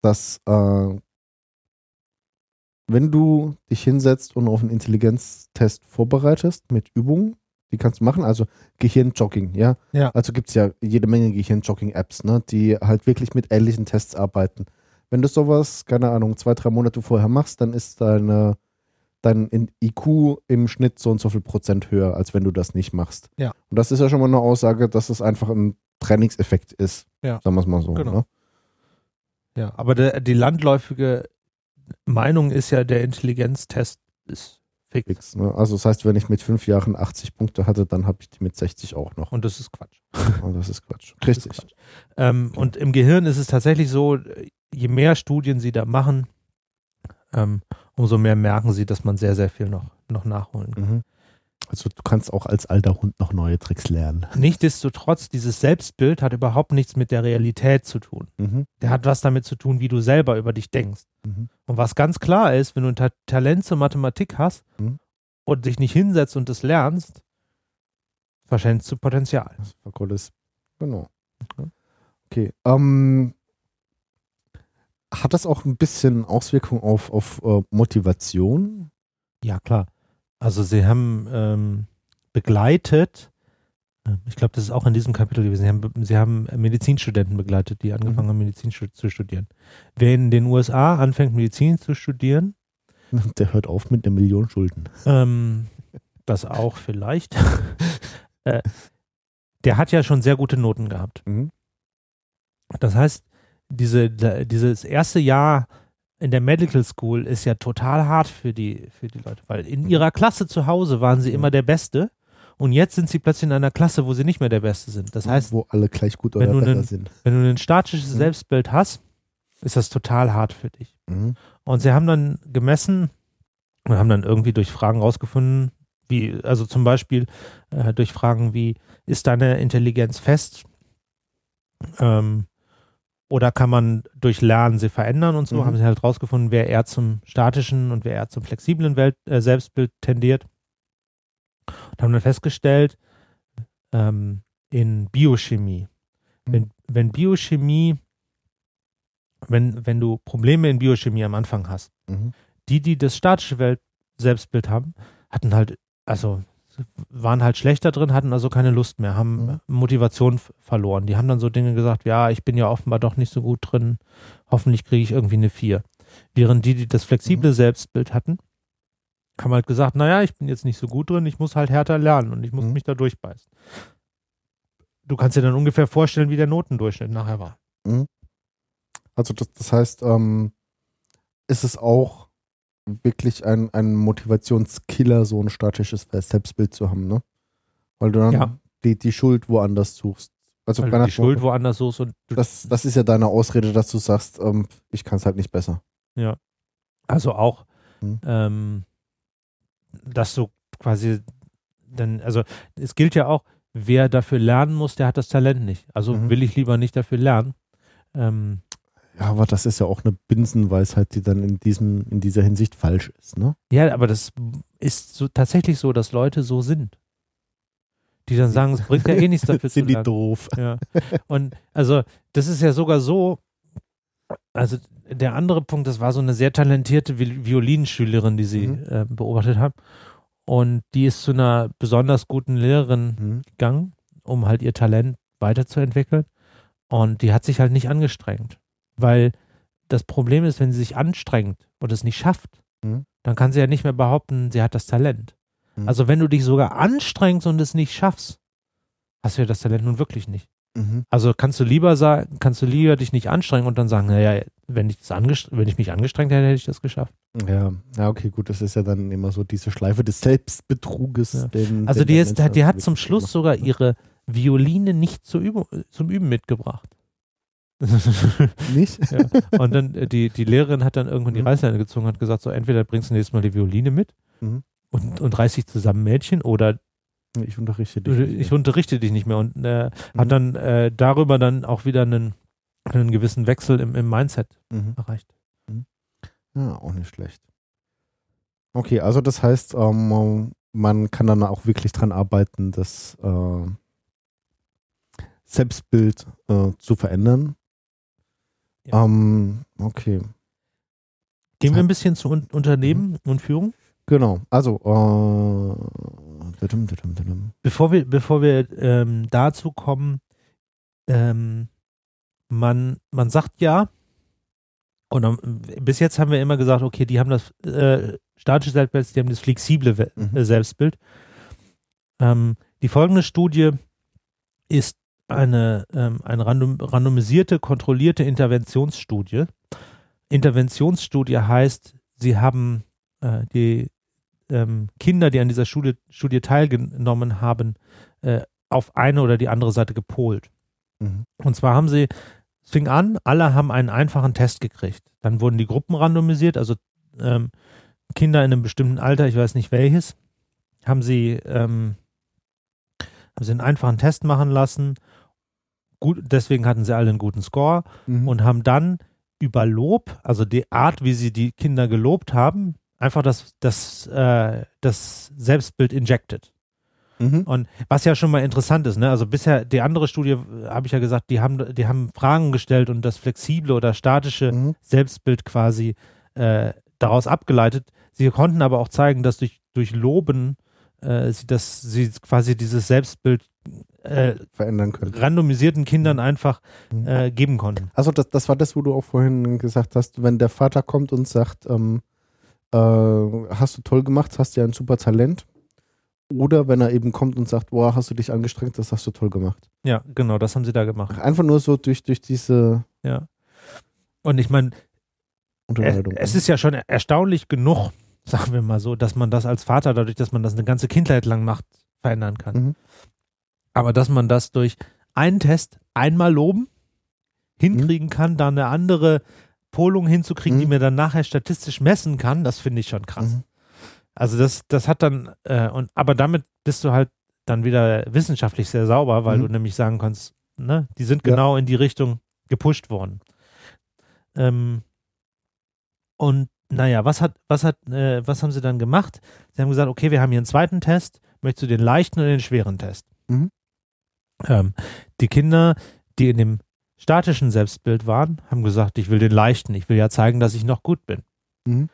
dass äh, wenn du dich hinsetzt und auf einen Intelligenztest vorbereitest mit Übungen, die kannst du machen, also Gehirnjogging, ja. Ja. Also gibt es ja jede Menge Gehirnjogging-Apps, ne, die halt wirklich mit ähnlichen Tests arbeiten. Wenn du sowas, keine Ahnung, zwei, drei Monate vorher machst, dann ist deine, dein In- IQ im Schnitt so und so viel Prozent höher, als wenn du das nicht machst. Ja. Und das ist ja schon mal eine Aussage, dass es einfach ein Trainingseffekt ist. Ja. Sagen wir es mal so. Genau. Ne? Ja, aber der, die landläufige Meinung ist ja, der Intelligenztest ist fix. Fix, ne? Also das heißt, wenn ich mit fünf Jahren 80 Punkte hatte, dann habe ich die mit 60 auch noch. Und das ist Quatsch. Und das ist Quatsch. Das ist Richtig. Quatsch. Ähm, und im Gehirn ist es tatsächlich so, je mehr Studien sie da machen, ähm, umso mehr merken sie, dass man sehr, sehr viel noch, noch nachholen kann. Mhm. Also du kannst auch als alter Hund noch neue Tricks lernen. Nichtsdestotrotz, dieses Selbstbild hat überhaupt nichts mit der Realität zu tun. Mhm. Der hat was damit zu tun, wie du selber über dich denkst. Mhm. Und was ganz klar ist, wenn du ein Ta Talent zur Mathematik hast Mhm. und dich nicht hinsetzt und das lernst, verschenkst du Potenzial. Das war Gottes. Genau. Okay. Ähm, hat das auch ein bisschen Auswirkung auf, auf äh, Motivation? Ja, klar. Also sie haben ähm, begleitet, äh, ich glaube, das ist auch in diesem Kapitel gewesen, sie haben, be- sie haben Medizinstudenten begleitet, die angefangen haben, Medizin zu studieren. Wer in den USA anfängt, Medizin zu studieren, *laughs* Der hört auf mit einer Million Schulden. ähm, das auch vielleicht, *laughs* äh, der hat ja schon sehr gute Noten gehabt. Mhm. Das heißt, diese, dieses erste Jahr in der Medical School ist ja total hart für die, für die Leute, weil in ihrer Klasse zu Hause waren sie immer der Beste und jetzt sind sie plötzlich in einer Klasse, wo sie nicht mehr der Beste sind. Das heißt, wo alle gleich gut oder wenn du besser einen- sind. wenn du ein statisches Mhm. Selbstbild hast, ist das total hart für dich. Mhm. Und sie haben dann gemessen und haben dann irgendwie durch Fragen rausgefunden, wie, also zum Beispiel äh, durch Fragen wie, ist deine Intelligenz fest? Ähm, oder kann man durch Lernen sie verändern und so, Mhm. haben sie halt rausgefunden, wer eher zum statischen und wer eher zum flexiblen Welt, äh, Selbstbild tendiert. Und haben dann festgestellt, ähm, in Biochemie, wenn, wenn Biochemie, wenn, wenn du Probleme in Biochemie am Anfang hast, Mhm. die, die das statische Welt Selbstbild haben, hatten halt, also waren halt schlechter drin, hatten also keine Lust mehr, haben Mhm. Motivation verloren. Die haben dann so Dinge gesagt, ja, ich bin ja offenbar doch nicht so gut drin, hoffentlich kriege ich irgendwie eine 4. Während die, die das flexible Selbstbild hatten, haben halt gesagt, naja, ich bin jetzt nicht so gut drin, ich muss halt härter lernen und ich muss Mhm. mich da durchbeißen. Du kannst dir dann ungefähr vorstellen, wie der Notendurchschnitt nachher war. Also das, das heißt, ähm, ist es auch wirklich ein, ein Motivationskiller, so ein statisches Selbstbild zu haben, ne? Weil du dann Ja. die, die Schuld woanders suchst. Also Weil keiner- die Schuld woanders so ist und du das, das ist ja deine Ausrede, dass du sagst, ähm, ich kann es halt nicht besser. Also auch, Mhm. ähm, dass du quasi dann, also es gilt ja auch, wer dafür lernen muss, der hat das Talent nicht. Also Mhm. will ich lieber nicht dafür lernen. Ähm, Ja, aber das ist ja auch eine Binsenweisheit, die dann in diesem, in dieser Hinsicht falsch ist, ne? ja, aber das ist so, tatsächlich so, dass Leute so sind. Die dann sagen, es bringt ja eh nichts dafür *laughs* zu Sind die doof. Ja. Und also, das ist ja sogar so, also der andere Punkt, das war so eine sehr talentierte Vi- Violinschülerin, die sie Mhm. äh, beobachtet haben. Und die ist zu einer besonders guten Lehrerin Mhm. gegangen, um halt ihr Talent weiterzuentwickeln. Und die hat sich halt nicht angestrengt. Weil das Problem ist, wenn sie sich anstrengt und es nicht schafft, Mhm. dann kann sie ja nicht mehr behaupten, sie hat das Talent. Mhm. Also wenn du dich sogar anstrengst und es nicht schaffst, hast du ja das Talent nun wirklich nicht. Mhm. Also kannst du lieber sagen, kannst du lieber dich nicht anstrengen und dann sagen, naja, wenn ich, wenn ich mich angestrengt hätte, hätte ich das geschafft. Ja, ja, okay, gut, das ist ja dann immer so diese Schleife des Selbstbetruges. Ja. Den, Also den die, ist, die hat wirklich zum Schluss sogar ihre Violine nicht zur Übung, zum Üben mitgebracht. *laughs* Nicht? ja. Und dann äh, die, die Lehrerin hat dann irgendwann die Mhm. Reißleine gezogen und hat gesagt, so entweder bringst du nächstes Mal die Violine mit Mhm. und, und reiß dich zusammen Mädchen oder Ich unterrichte dich. ich nicht. unterrichte dich nicht mehr und äh, Mhm. hat dann äh, darüber dann auch wieder einen, einen gewissen Wechsel im, im Mindset Mhm. erreicht. Ja, auch nicht schlecht. Okay, also das heißt, ähm, man kann dann auch wirklich dran arbeiten, das äh, Selbstbild äh, zu verändern. Ja. Ähm, okay, Gehen wir ein bisschen zu Un Unternehmen und Führung? genau. Also, äh. Bevor wir, bevor wir ähm, dazu kommen, ähm, man, man sagt ja, und ähm, bis jetzt haben wir immer gesagt, okay, die haben das äh, statische Selbstbild, die haben das flexible We Mhm. äh, Selbstbild. Ähm, die folgende Studie ist eine, ähm, eine random, randomisierte, kontrollierte Interventionsstudie. Interventionsstudie heißt, sie haben äh, die ähm, Kinder, die an dieser Studie, Studie teilgenommen haben, äh, auf eine oder die andere Seite gepolt. Mhm. Und zwar haben sie, es fing an, alle haben einen einfachen Test gekriegt. Dann wurden die Gruppen randomisiert, also ähm, Kinder in einem bestimmten Alter, ich weiß nicht welches, haben sie, ähm, haben sie einen einfachen Test machen lassen. Gut, deswegen hatten sie alle einen guten Score Mhm. und haben dann über Lob, also die Art, wie sie die Kinder gelobt haben, einfach das, das, äh, das Selbstbild injected. Mhm. Und was ja schon mal interessant ist, ne? Also bisher, die andere Studie, habe ich ja gesagt, die haben, die haben Fragen gestellt und das flexible oder statische Mhm. Selbstbild quasi äh, daraus abgeleitet. Sie konnten aber auch zeigen, dass durch, durch Loben äh, sie, dass sie quasi dieses Selbstbild äh, Verändern können. randomisierten Kindern einfach Mhm. äh, geben konnten. Also das, das war das, wo du auch vorhin gesagt hast, wenn der Vater kommt und sagt, ähm, äh, hast du toll gemacht, hast ja ein super Talent oder wenn er eben kommt und sagt, boah, hast du dich angestrengt, das hast du toll gemacht. Ja, genau, das haben sie da gemacht. Einfach nur so durch, durch diese Ja. Und ich meine, es ist ja schon erstaunlich genug, sagen wir mal so, dass man das als Vater, dadurch, dass man das eine ganze Kindheit lang macht, verändern kann. Mhm. Aber dass man das durch einen Test einmal loben, hinkriegen kann, da eine andere Polung hinzukriegen, Mhm. die mir dann nachher statistisch messen kann, das finde ich schon krass. Mhm. Also das, das hat dann, äh, und aber damit bist du halt dann wieder wissenschaftlich sehr sauber, weil Mhm. du nämlich sagen kannst, ne, die sind Ja. genau in die Richtung gepusht worden. Ähm, und naja, was hat, was hat, äh, was haben sie dann gemacht? Sie haben gesagt, okay, wir haben hier einen zweiten Test, möchtest du den leichten oder den schweren Test? Mhm. Ähm, die Kinder, die in dem statischen Selbstbild waren, haben gesagt, ich will den leichten, ich will ja zeigen, dass ich noch gut bin Mhm.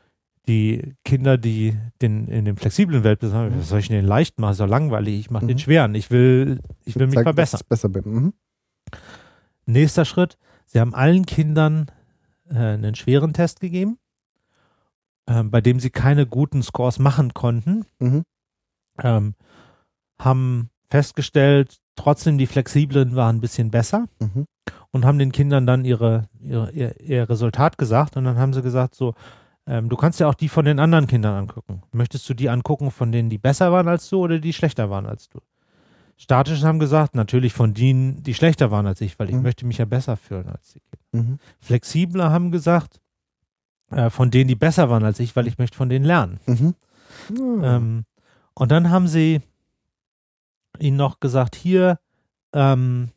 die Kinder, die den, in dem flexiblen Weltbild sagen, was soll ich denn den leicht machen? Ist doch langweilig, ich mache den Mhm. schweren, ich will, ich will mich Zeigen, verbessern. Dass ich besser bin. Mhm. Nächster Schritt, sie haben allen Kindern äh, einen schweren Test gegeben, ähm, bei dem sie keine guten Scores machen konnten, Mhm. ähm, haben festgestellt, trotzdem die flexiblen waren ein bisschen besser Mhm. und haben den Kindern dann ihre, ihre, ihr, ihr Resultat gesagt und dann haben sie gesagt, so, ähm, du kannst ja auch die von den anderen Kindern angucken. Möchtest du die angucken, von denen die besser waren als du oder die schlechter waren als du? Statischen haben gesagt, natürlich von denen, die schlechter waren als ich, weil ich Mhm. möchte mich ja besser fühlen als die Kinder. Mhm. Flexibler haben gesagt, äh, von denen, die besser waren als ich, weil ich möchte von denen lernen. Mhm. Ähm, und dann haben sie ihnen noch gesagt, hier, ähm,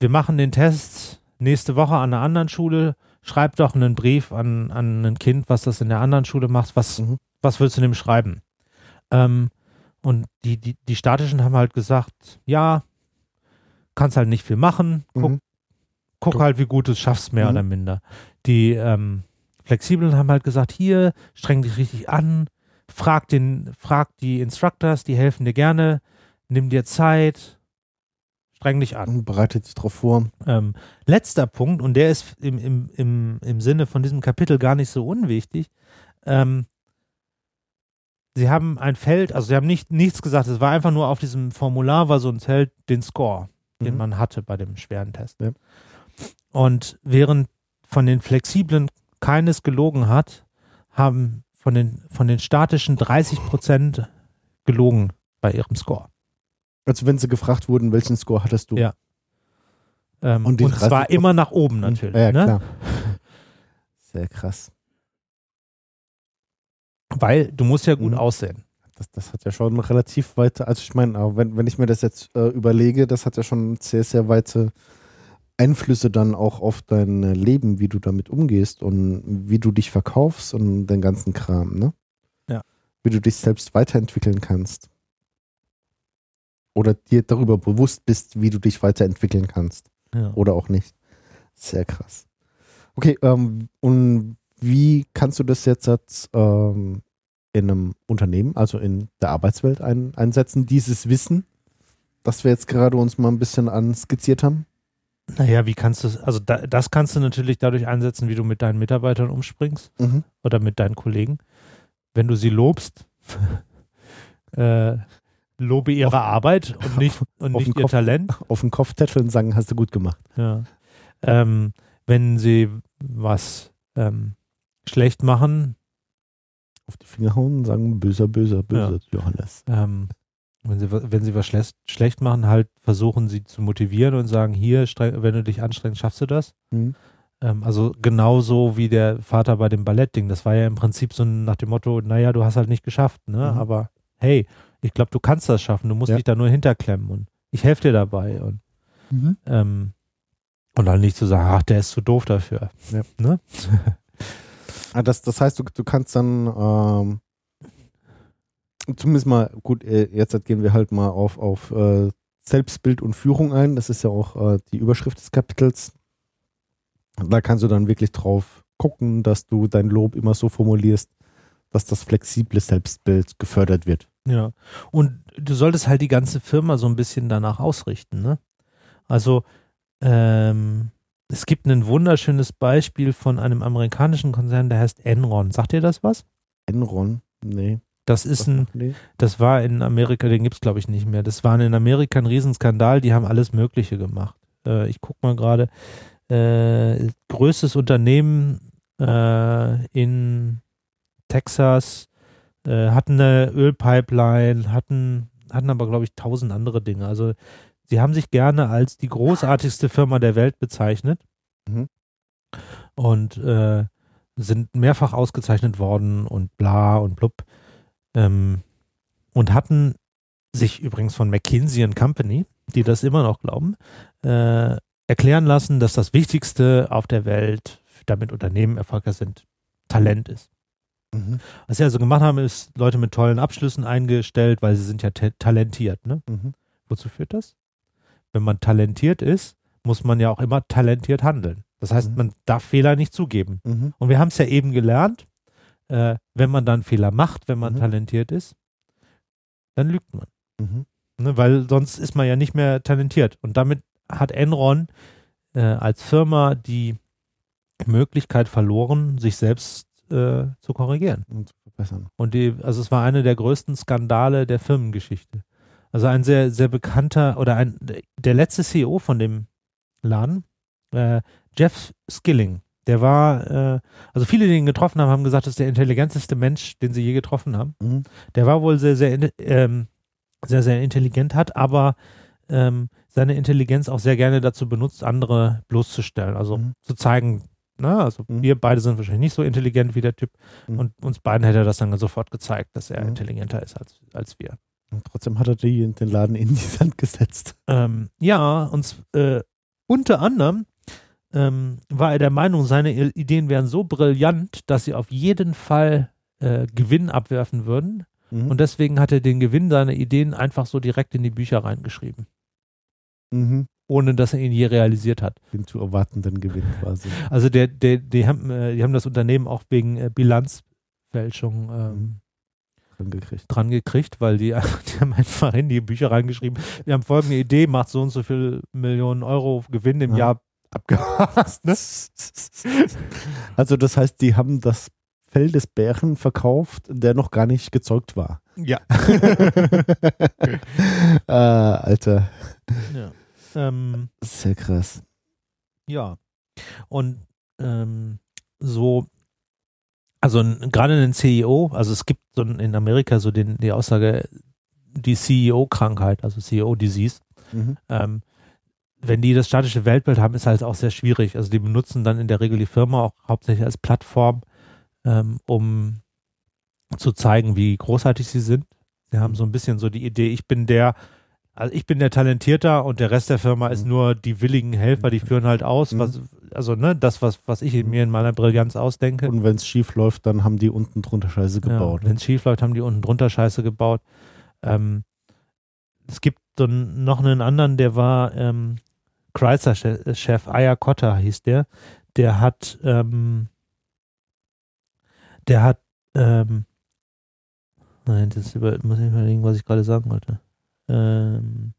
wir machen den Test nächste Woche an einer anderen Schule. Schreib doch einen Brief an, an ein Kind, was das in der anderen Schule macht. Was, Mhm. was willst du dem schreiben? Ähm, und die, die, die Statischen haben halt gesagt, ja, kannst halt nicht viel machen. Guck, Mhm. guck halt, wie gut du es schaffst, mehr Mhm. oder minder. Die ähm, Flexiblen haben halt gesagt, hier, streng dich richtig an, frag, den, frag die Instructors, die helfen dir gerne, nimm dir Zeit, streng dich an. Und bereitet sich darauf vor. Ähm, letzter Punkt, und der ist im, im, im, im Sinne von diesem Kapitel gar nicht so unwichtig. Ähm, sie haben ein Feld, also sie haben nicht, nichts gesagt, es war einfach nur auf diesem Formular war so ein Feld, den Score, den Mhm. man hatte bei dem schweren Test. Ja. Und während von den Flexiblen keines gelogen hat, haben von den, von den statischen 30 Prozent gelogen bei ihrem Score. Also wenn sie gefragt wurden, welchen Score hattest du? Ja. Ähm, Und und zwar 30 immer nach oben natürlich. Ja, ja, ne? klar. *laughs* Sehr krass. Weil du musst ja gut Mhm. aussehen. Das, das hat ja schon relativ weite, also ich meine, wenn, wenn ich mir das jetzt äh, überlege, das hat ja schon sehr, sehr weite Einflüsse dann auch auf dein Leben, wie du damit umgehst und wie du dich verkaufst und den ganzen Kram, ne? Ja. Wie du dich selbst weiterentwickeln kannst. Oder dir darüber bewusst bist, wie du dich weiterentwickeln kannst. Ja. Oder auch nicht. Sehr krass. Okay, ähm, und wie kannst du das jetzt als, ähm, in einem Unternehmen, also in der Arbeitswelt ein, einsetzen, dieses Wissen, das wir jetzt gerade uns mal ein bisschen anskizziert haben? Naja, wie kannst du es, also da, das kannst du natürlich dadurch einsetzen, wie du mit deinen Mitarbeitern umspringst Mhm. oder mit deinen Kollegen. Wenn du sie lobst, *laughs* äh, lobe ihre Arbeit und nicht, und auf nicht den ihr Kopf. Talent. Auf den Kopf tätscheln und sagen, hast du gut gemacht. Ja. Ähm, wenn sie was ähm, schlecht machen, Auf die Finger hauen und sagen, böser, böser, böser, Johannes. ähm, wenn sie, wenn sie was schlecht, schlecht machen, halt versuchen sie zu motivieren und sagen, hier, wenn du dich anstrengst, schaffst du das. Mhm. Ähm, also genauso wie der Vater bei dem Ballettding. Das war ja im Prinzip so nach dem Motto, naja, du hast halt nicht geschafft, ne? Mhm. Aber hey, ich glaube, du kannst das schaffen, du musst Ja. dich da nur hinterklemmen und ich helfe dir dabei und Mhm. ähm, und dann nicht zu sagen, ach, der ist zu doof dafür. Ja. Ne? Ah, das, das heißt, du, du kannst dann ähm, zumindest mal, gut, äh, jetzt gehen wir halt mal auf, auf äh, Selbstbild und Führung ein. Das ist ja auch äh, die Überschrift des Kapitels. Da kannst du dann wirklich drauf gucken, dass du dein Lob immer so formulierst, dass das flexible Selbstbild gefördert wird. Ja. Und du solltest halt die ganze Firma so ein bisschen danach ausrichten, ne? Also, ähm, es gibt ein wunderschönes Beispiel von einem amerikanischen Konzern, der heißt Enron. Sagt dir das was? Enron, nee. Das ist ein, das war in Amerika, den gibt es glaube ich nicht mehr. Das war in Amerika ein Riesenskandal, die haben alles Mögliche gemacht. Äh, ich gucke mal gerade. Äh, größtes Unternehmen äh, in Texas, äh, hatten eine Ölpipeline, hatten, hatten aber glaube ich tausend andere Dinge. Also sie haben sich gerne als die großartigste Firma der Welt bezeichnet. Mhm. Und äh, sind mehrfach ausgezeichnet worden und bla und blub. Ähm, und hatten sich übrigens von McKinsey Company, die das immer noch glauben, äh, erklären lassen, dass das Wichtigste auf der Welt, damit Unternehmen erfolgreich sind, Talent ist. Mhm. Was sie also gemacht haben, ist Leute mit tollen Abschlüssen eingestellt, weil sie sind ja talentiert. Ne? Mhm. Wozu führt das? Wenn man talentiert ist, muss man ja auch immer talentiert handeln. Das heißt, mhm. man darf Fehler nicht zugeben. Mhm. Und wir haben es ja eben gelernt, äh, wenn man dann Fehler macht, wenn man mhm. talentiert ist, dann lügt man. Mhm. Ne, weil sonst ist man ja nicht mehr talentiert. Und damit hat Enron äh, als Firma die Möglichkeit verloren, sich selbst äh, zu korrigieren. Und zu verbessern. Und die, also es war einer der größten Skandale der Firmengeschichte. Also ein sehr, sehr bekannter oder ein, der letzte CEO von dem Laden, äh, Jeff Skilling, der war, äh, also viele, die ihn getroffen haben, haben gesagt, das ist der intelligenteste Mensch, den sie je getroffen haben. Mhm. Der war wohl sehr, sehr, ähm, sehr, sehr intelligent, hat aber ähm, seine Intelligenz auch sehr gerne dazu benutzt, andere bloßzustellen. Also mhm. zu zeigen, na, also mhm. wir beide sind wahrscheinlich nicht so intelligent wie der Typ mhm. und uns beiden hätte er das dann sofort gezeigt, dass er mhm. intelligenter ist als, als wir. Und trotzdem hat er die, den Laden in die Sand gesetzt. Ähm, ja, und äh, unter anderem ähm, war er der Meinung, seine Ideen wären so brillant, dass sie auf jeden Fall äh, Gewinn abwerfen würden. Mhm. Und deswegen hat er den Gewinn seiner Ideen einfach so direkt in die Bücher reingeschrieben. Mhm. Ohne dass er ihn je realisiert hat. Den zu erwartenden Gewinn quasi. Also der, der, die, haben, äh, die haben das Unternehmen auch wegen äh, Bilanzfälschung ähm, mhm dran gekriegt. dran gekriegt, weil die, *laughs* die haben einfach in die Bücher reingeschrieben, wir haben folgende Idee, macht so und so viel Millionen Euro Gewinn im ja. Jahr abgehast. Ne? *laughs* Also das heißt, die haben das Fell des Bären verkauft, der noch gar nicht gezeugt war. Ja. *laughs* ah, Alter. Ja. Ähm, Sehr krass. Ja. Und ähm, so also gerade ein CEO, also es gibt so in Amerika so den, die Aussage, die CEO-Krankheit, also CEO-Disease. Mhm. Ähm, wenn die das statische Weltbild haben, ist halt auch sehr schwierig. Also die benutzen dann in der Regel die Firma auch hauptsächlich als Plattform, ähm, um zu zeigen, wie großartig sie sind. Sie haben so ein bisschen so die Idee, ich bin der, also ich bin der Talentierter und der Rest der Firma ist mhm. nur die willigen Helfer, die führen halt aus, mhm. was, also ne, das, was, was ich mir in meiner Brillanz ausdenke. Und wenn es schief läuft, dann haben die unten drunter Scheiße gebaut. Ja, wenn es schief läuft, haben die unten drunter Scheiße gebaut. Ähm, es gibt dann noch einen anderen, der war ähm, Chrysler-Chef, Aya Cotta hieß der. Der hat, ähm, der hat, ähm, nein, das über, muss ich überlegen, was ich gerade sagen wollte ähm,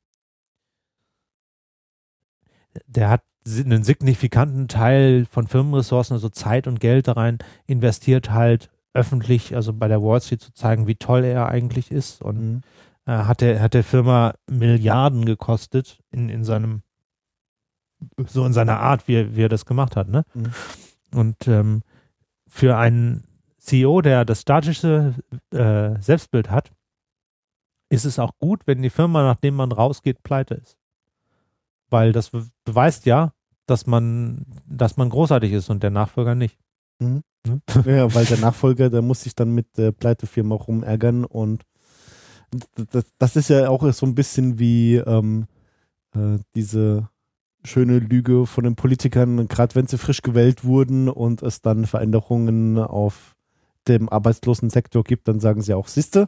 der hat einen signifikanten Teil von Firmenressourcen, also Zeit und Geld da rein investiert, halt öffentlich, also bei der Wall Street zu zeigen, wie toll er eigentlich ist. Und mhm. äh, hat, der, hat der Firma Milliarden gekostet in, in seinem, so in seiner Art, wie, wie er das gemacht hat. Ne? Mhm. Und ähm, für einen CEO, der das statische äh, Selbstbild hat, ist es auch gut, wenn die Firma, nachdem man rausgeht, pleite ist. Weil das beweist ja, dass man, dass man großartig ist und der Nachfolger nicht. Mhm. Ne? *laughs* Ja, weil der Nachfolger, der muss sich dann mit der Pleitefirma rumärgern und das, das ist ja auch so ein bisschen wie ähm, äh, diese schöne Lüge von den Politikern, gerade wenn sie frisch gewählt wurden und es dann Veränderungen auf dem arbeitslosen Sektor gibt, dann sagen sie auch, siehste,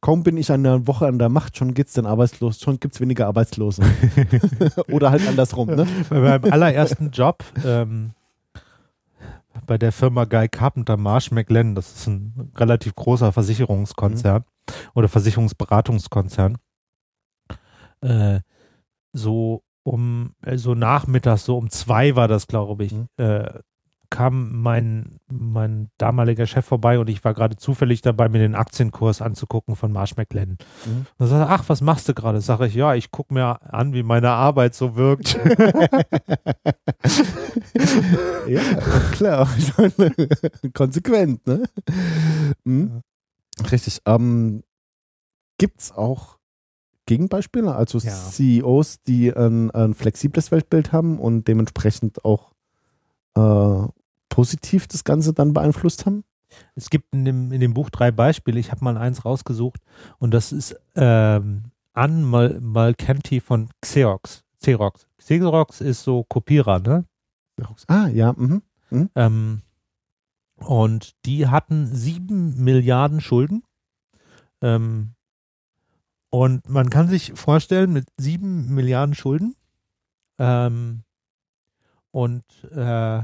kaum bin ich eine Woche an der Macht, schon geht's denn arbeitslos, schon gibt's weniger Arbeitslose. *laughs* Oder halt andersrum, ne? Bei meinem allerersten Job, ähm, bei der Firma Guy Carpenter Marsh McLennan, das ist ein relativ großer Versicherungskonzern mhm. oder Versicherungsberatungskonzern, äh, so um, so nachmittags, so um zwei war das, glaube ich, mhm. äh, kam mein, mein damaliger Chef vorbei und ich war gerade zufällig dabei, mir den Aktienkurs anzugucken von Marsh McLennan. Mhm. Und sagt, ach, was machst du gerade? Sag ich, ja, ich gucke mir an, wie meine Arbeit so wirkt. *laughs* ja, klar. *laughs* Konsequent, ne? Mhm. Richtig. Ähm, Gibt es auch Gegenbeispiele, also ja. CEOs, die ein, ein, flexibles Weltbild haben und dementsprechend auch äh, positiv das Ganze dann beeinflusst haben? Es gibt in dem, in dem Buch drei Beispiele. Ich habe mal eins rausgesucht und das ist ähm, Ann Mal Malcanti von Xerox. Xerox. Xerox ist so Kopierer, ne? Ah, ja. Mhm. Mhm. Ähm, und die hatten sieben Milliarden Schulden. Ähm, und man kann sich vorstellen, mit sieben Milliarden Schulden ähm, und äh,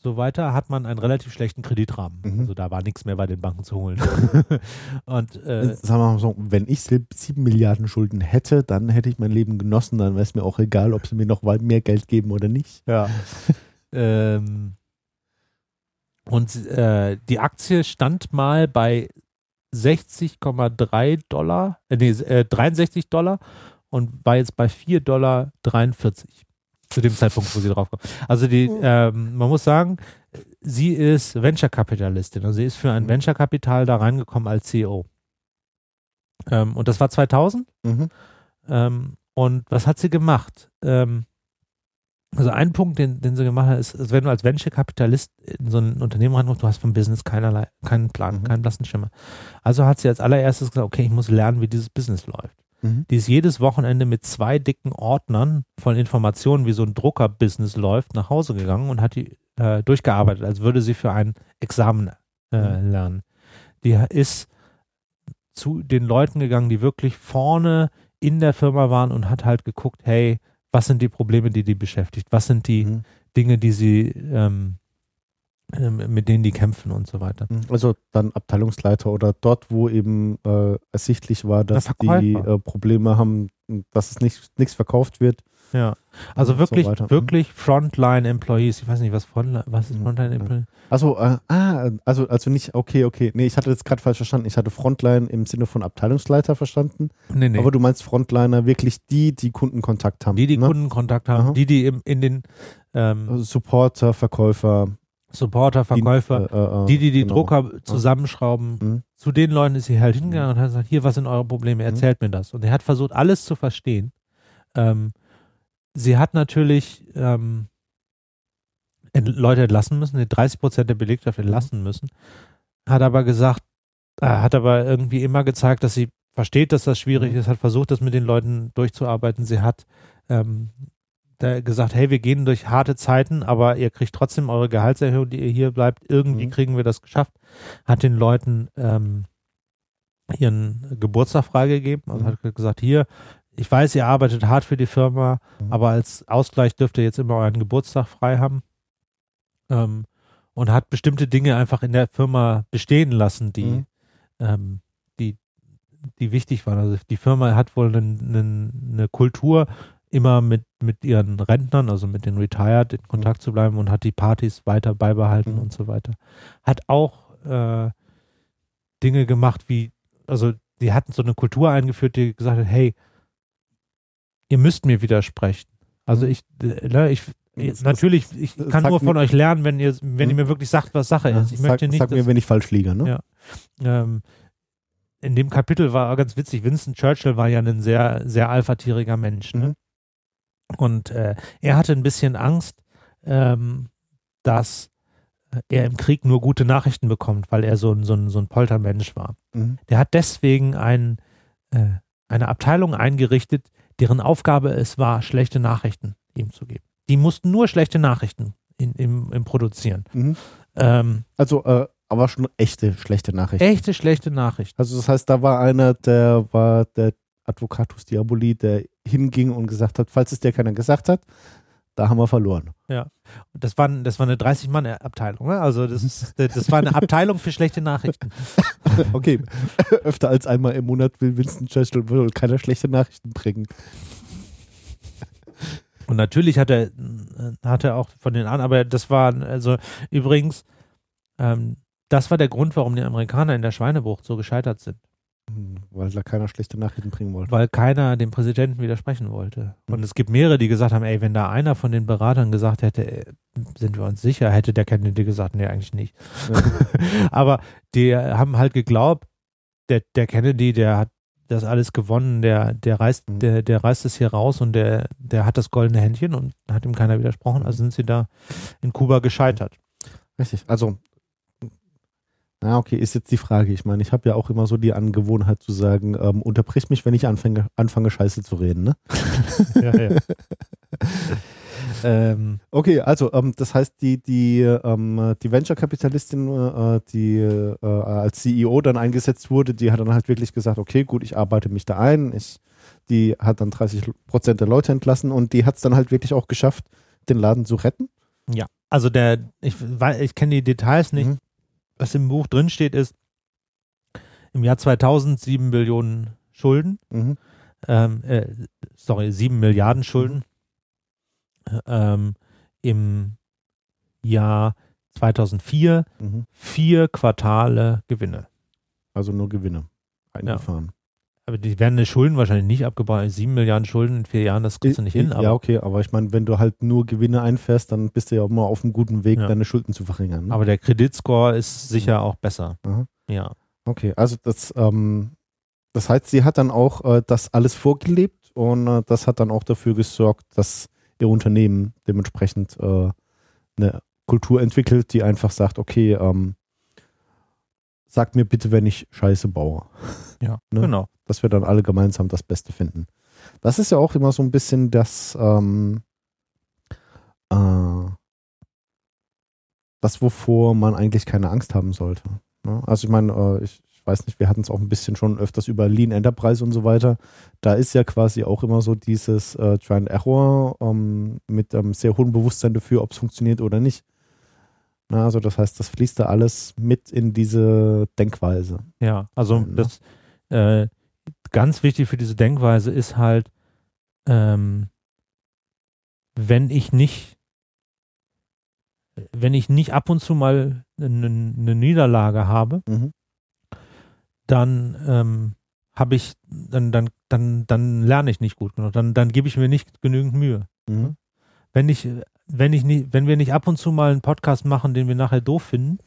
so weiter hat man einen relativ schlechten Kreditrahmen. Mhm. Also da war nichts mehr bei den Banken zu holen. *laughs* und äh, sagen wir mal so, wenn ich sieben Milliarden Schulden hätte, dann hätte ich mein Leben genossen, dann wäre es mir auch egal, ob sie mir noch mehr Geld geben oder nicht. Ja. *laughs* ähm, und äh, die Aktie stand mal bei 60,3 Dollar, äh, nee, äh, 63 Dollar und war jetzt bei 4,43 Dollar zu dem Zeitpunkt, wo sie drauf kommt. Also die, mhm. ähm, man muss sagen, sie ist Venture-Kapitalistin. Also sie ist für ein mhm. Venture-Kapital da reingekommen als CEO. Ähm, und das war 2000. Mhm. Ähm, und was hat sie gemacht? Also ein Punkt, den, den sie gemacht hat, ist, ist wenn du als Venture-Kapitalist in so ein Unternehmen reinkommst, du hast vom Business keinerlei, keinen Plan, mhm. keinen blassen Schimmer. Also hat sie als allererstes gesagt, okay, ich muss lernen, wie dieses Business läuft. Mhm. Die ist jedes Wochenende mit zwei dicken Ordnern von Informationen, wie so ein Drucker-Business läuft, nach Hause gegangen und hat die äh, durchgearbeitet, als würde sie für ein Examen äh, mhm. lernen. Die ist zu den Leuten gegangen, die wirklich vorne in der Firma waren und hat halt geguckt, hey, was sind die Probleme, die die beschäftigt? Was sind die mhm. Dinge, die sie ähm, ähm, mit denen die kämpfen und so weiter. Mhm. Also dann Abteilungsleiter oder dort, wo eben äh, ersichtlich war, dass die äh, Probleme haben, dass es nicht, nichts verkauft wird. Ja, also wirklich, so mhm. wirklich Frontline Employees. Ich weiß nicht, was, Frontline, was ist mhm. Frontline Employees? Also, äh, ah, also, also nicht, okay, okay. Nee, ich hatte jetzt gerade falsch verstanden. Ich hatte Frontline im Sinne von Abteilungsleiter verstanden. Nee, nee. Aber du meinst Frontliner wirklich die, die Kundenkontakt haben. Die, die ne? Kundenkontakt haben, Aha. die, die im, in den ähm, also Supporter, Verkäufer. Supporter, Verkäufer, die, äh, äh, die, die, die genau. Drucker zusammenschrauben. Mhm. Zu den Leuten ist sie halt hingegangen und hat gesagt, hier, was sind eure Probleme? Mhm. Erzählt mhm. mir das. Und er hat versucht, alles zu verstehen. Ähm, sie hat natürlich ähm, Leute entlassen müssen, 30 Prozent der Belegschaft entlassen müssen, hat aber gesagt, äh, hat aber irgendwie immer gezeigt, dass sie versteht, dass das schwierig mhm. ist, hat versucht, das mit den Leuten durchzuarbeiten. Sie hat ähm, gesagt, hey, wir gehen durch harte Zeiten, aber ihr kriegt trotzdem eure Gehaltserhöhung, die ihr hier bleibt. Irgendwie mhm. kriegen wir das geschafft. Hat den Leuten ähm, ihren Geburtstag freigegeben und mhm. hat gesagt, hier, ich weiß, ihr arbeitet hart für die Firma, mhm. aber als Ausgleich dürft ihr jetzt immer euren Geburtstag frei haben. Ähm, und hat bestimmte Dinge einfach in der Firma bestehen lassen, die, mhm. ähm, die, die wichtig waren. Also die Firma hat wohl eine, eine, eine Kultur, immer mit, mit ihren Rentnern, also mit den Retired, in Kontakt mhm. zu bleiben und hat die Partys weiter beibehalten mhm. und so weiter. Hat auch äh, Dinge gemacht wie, also die hatten so eine Kultur eingeführt, die gesagt hat, hey, ihr müsst mir widersprechen. Also mhm. ich, äh, ne, ich, das, natürlich, ich kann nur von mir, euch lernen, wenn ihr, wenn ihr mhm. mir wirklich sagt, was Sache ist. Ich sag, möchte nicht. Sag mir, wenn ich falsch liege, ne? Ja. Ähm, in dem Kapitel war ganz witzig, Winston Churchill war ja ein sehr, sehr alpha-tieriger Mensch. Ne? Mhm. Und äh, er hatte ein bisschen Angst, ähm, dass er im Krieg nur gute Nachrichten bekommt, weil er so ein, so ein, so ein Poltermensch war. Mhm. Der hat deswegen ein, äh, eine Abteilung eingerichtet, deren Aufgabe es war, schlechte Nachrichten ihm zu geben. Die mussten nur schlechte Nachrichten in, im, im Produzieren. Mhm. Ähm, also, äh, aber schon echte schlechte Nachrichten. Echte schlechte Nachrichten. Also das heißt, da war einer, der war der Advocatus Diaboli, der hinging und gesagt hat, falls es dir keiner gesagt hat, da haben wir verloren. Ja, das war, das war eine 30-Mann-Abteilung. Ne? Also das, *laughs* das war eine Abteilung für schlechte Nachrichten. *laughs* okay, *laughs* öfter als einmal im Monat will Winston Churchill wohl keine schlechte Nachrichten bringen. Und natürlich hat er hat er auch von den an, aber das war, also übrigens, ähm, das war der Grund, warum die Amerikaner in der Schweinebucht so gescheitert sind. Weil da keiner schlechte Nachrichten bringen wollte. Weil keiner dem Präsidenten widersprechen wollte. Und es gibt mehrere, die gesagt haben, ey, wenn da einer von den Beratern gesagt hätte, äh, sind wir uns sicher, hätte der Kennedy gesagt, nee, eigentlich nicht. Ja. *laughs* Aber die haben halt geglaubt, der, der Kennedy, der hat das alles gewonnen, der, der reißt, Mhm. der, der reißt es hier raus und der, der hat das goldene Händchen und hat ihm keiner widersprochen. Also sind sie da in Kuba gescheitert. Richtig. Also, na okay, ist jetzt die Frage. Ich meine, ich habe ja auch immer so die Angewohnheit zu sagen, ähm, unterbrich mich, wenn ich anfange, anfange Scheiße zu reden. Ne? *laughs* Ja, ja. *laughs* ähm, Okay, also ähm, das heißt, die, die, ähm, die Venture-Kapitalistin, äh, die äh, als CEO dann eingesetzt wurde, die hat dann halt wirklich gesagt, okay, gut, ich arbeite mich da ein. Ich, die hat dann 30 Prozent der Leute entlassen und die hat es dann halt wirklich auch geschafft, den Laden zu retten. ja, also der, ich, ich kenne die Details nicht. Mhm. Was im Buch drin steht, ist im Jahr 2000 7 Billionen Schulden. Mhm. ähm, äh, sorry, 7 Milliarden Schulden ähm, im Jahr 2004 Mhm. vier Quartale Gewinne. Also nur Gewinne eingefahren. Aber die werden die Schulden wahrscheinlich nicht abgebaut. 7 Milliarden Schulden in vier Jahren, das kriegst du nicht hin. ja, okay, aber ich meine, wenn du halt nur Gewinne einfährst, dann bist du ja auch mal auf einem guten Weg, Ja. deine Schulden zu verringern. Ne? aber der Kreditscore ist sicher auch besser. Aha. Ja. Okay, also das, ähm, das heißt, sie hat dann auch äh, das alles vorgelebt und äh, das hat dann auch dafür gesorgt, dass ihr Unternehmen dementsprechend äh, eine Kultur entwickelt, die einfach sagt, okay, ähm, sag mir bitte, wenn ich Scheiße baue, *laughs* Ja, Ne? genau. dass wir dann alle gemeinsam das Beste finden. Das ist ja auch immer so ein bisschen das, ähm, äh, das, wovor man eigentlich keine Angst haben sollte. Ne? Also ich meine, äh, ich, ich weiß nicht, wir hatten es auch ein bisschen schon öfters über Lean Enterprise und so weiter. Da ist ja quasi auch immer so dieses äh, Try and Error ähm, mit einem sehr hohen Bewusstsein dafür, ob es funktioniert oder nicht. Also das heißt, das fließt da alles mit in diese Denkweise. Ja, also ne? das äh, ganz wichtig für diese Denkweise ist halt, ähm, wenn ich nicht, wenn ich nicht ab und zu mal eine, eine Niederlage habe, Mhm. dann ähm, habe ich, dann, dann, dann, dann lerne ich nicht gut genug, dann, dann gebe ich mir nicht genügend Mühe. Mhm. Wenn ich, wenn ich nicht, wenn wir nicht ab und zu mal einen Podcast machen, den wir nachher doof finden,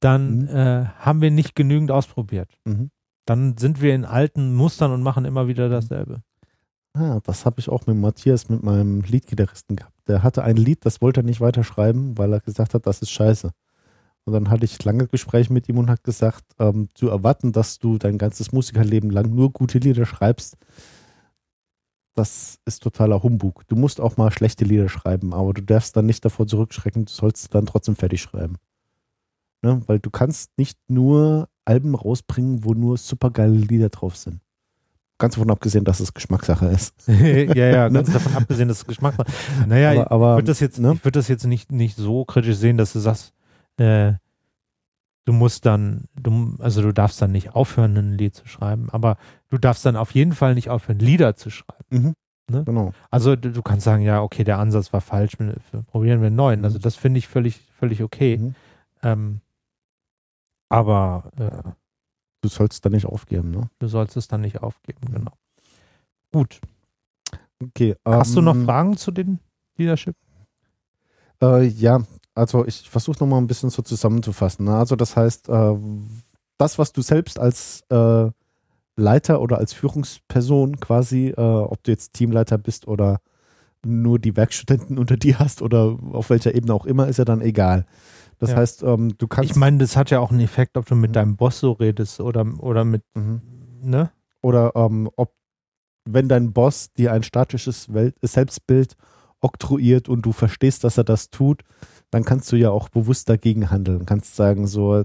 dann Mhm. äh, haben wir nicht genügend ausprobiert. Mhm. Dann sind wir in alten Mustern und machen immer wieder dasselbe. Ah, das habe ich auch mit Matthias, mit meinem Leadgitarristen gehabt. Der hatte ein Lied, das wollte er nicht weiterschreiben, weil er gesagt hat, das ist scheiße. Und dann hatte ich lange Gespräche mit ihm und hat gesagt, ähm, zu erwarten, dass du dein ganzes Musikerleben lang nur gute Lieder schreibst, das ist totaler Humbug. Du musst auch mal schlechte Lieder schreiben, aber du darfst dann nicht davor zurückschrecken, du sollst dann trotzdem fertig schreiben. Ne? Weil du kannst nicht nur Alben rausbringen, wo nur supergeile Lieder drauf sind. Ganz davon abgesehen, dass es Geschmackssache ist. *laughs* ja, ja, ganz davon abgesehen, dass es Geschmack macht. Naja, aber, aber ich würde das jetzt, ne? ich würde das jetzt nicht, nicht so kritisch sehen, dass du sagst, äh, du musst dann, du, also du darfst dann nicht aufhören, ein Lied zu schreiben, aber du darfst dann auf jeden Fall nicht aufhören, Lieder zu schreiben. Mhm. Ne? Genau. Also du, du kannst sagen, ja, okay, der Ansatz war falsch, wir- probieren wir einen neuen. Also das finde ich völlig, völlig okay. Mhm. Ähm, aber äh, Du sollst da nicht aufgeben, ne? du sollst es dann nicht aufgeben, genau. Gut. Okay. Hast du noch ähm, Fragen zu den Leadership? Äh, ja, also ich versuche nochmal ein bisschen so zusammenzufassen. Ne? Also das heißt, äh, das, was du selbst als äh, Leiter oder als Führungsperson quasi, äh, ob du jetzt Teamleiter bist oder nur die Werkstudenten *laughs* unter dir hast oder auf welcher Ebene auch immer, ist ja dann egal. Das Ja. heißt, ähm, du kannst. Ich meine, das hat ja auch einen Effekt, ob du mit Mhm. deinem Boss so redest oder, oder mit, Mhm. ne? oder ähm, ob, wenn dein Boss dir ein statisches Welt Selbstbild oktroyiert und du verstehst, dass er das tut, dann kannst du ja auch bewusst dagegen handeln. Kannst sagen, so,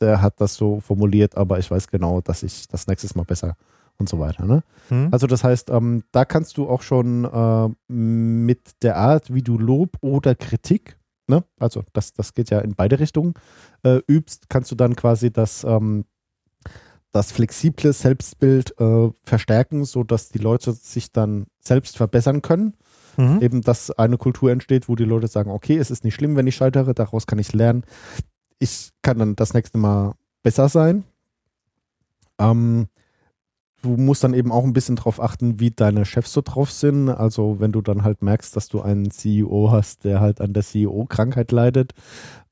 der hat das so formuliert, aber ich weiß genau, dass ich das nächstes Mal besser und so weiter. Ne? Hm? Also das heißt, ähm, da kannst du auch schon äh, mit der Art, wie du Lob oder Kritik, ne? also das, das geht ja in beide Richtungen, äh, übst, kannst du dann quasi das, ähm, das flexible Selbstbild äh, verstärken, sodass die Leute sich dann selbst verbessern können. Mhm. Eben, dass eine Kultur entsteht, wo die Leute sagen, okay, es ist nicht schlimm, wenn ich scheitere, daraus kann ich lernen. Ich kann dann das nächste Mal besser sein. Ähm, du musst dann eben auch ein bisschen drauf achten, wie deine Chefs so drauf sind. Also wenn du dann halt merkst, dass du einen CEO hast, der halt an der CEO-Krankheit leidet,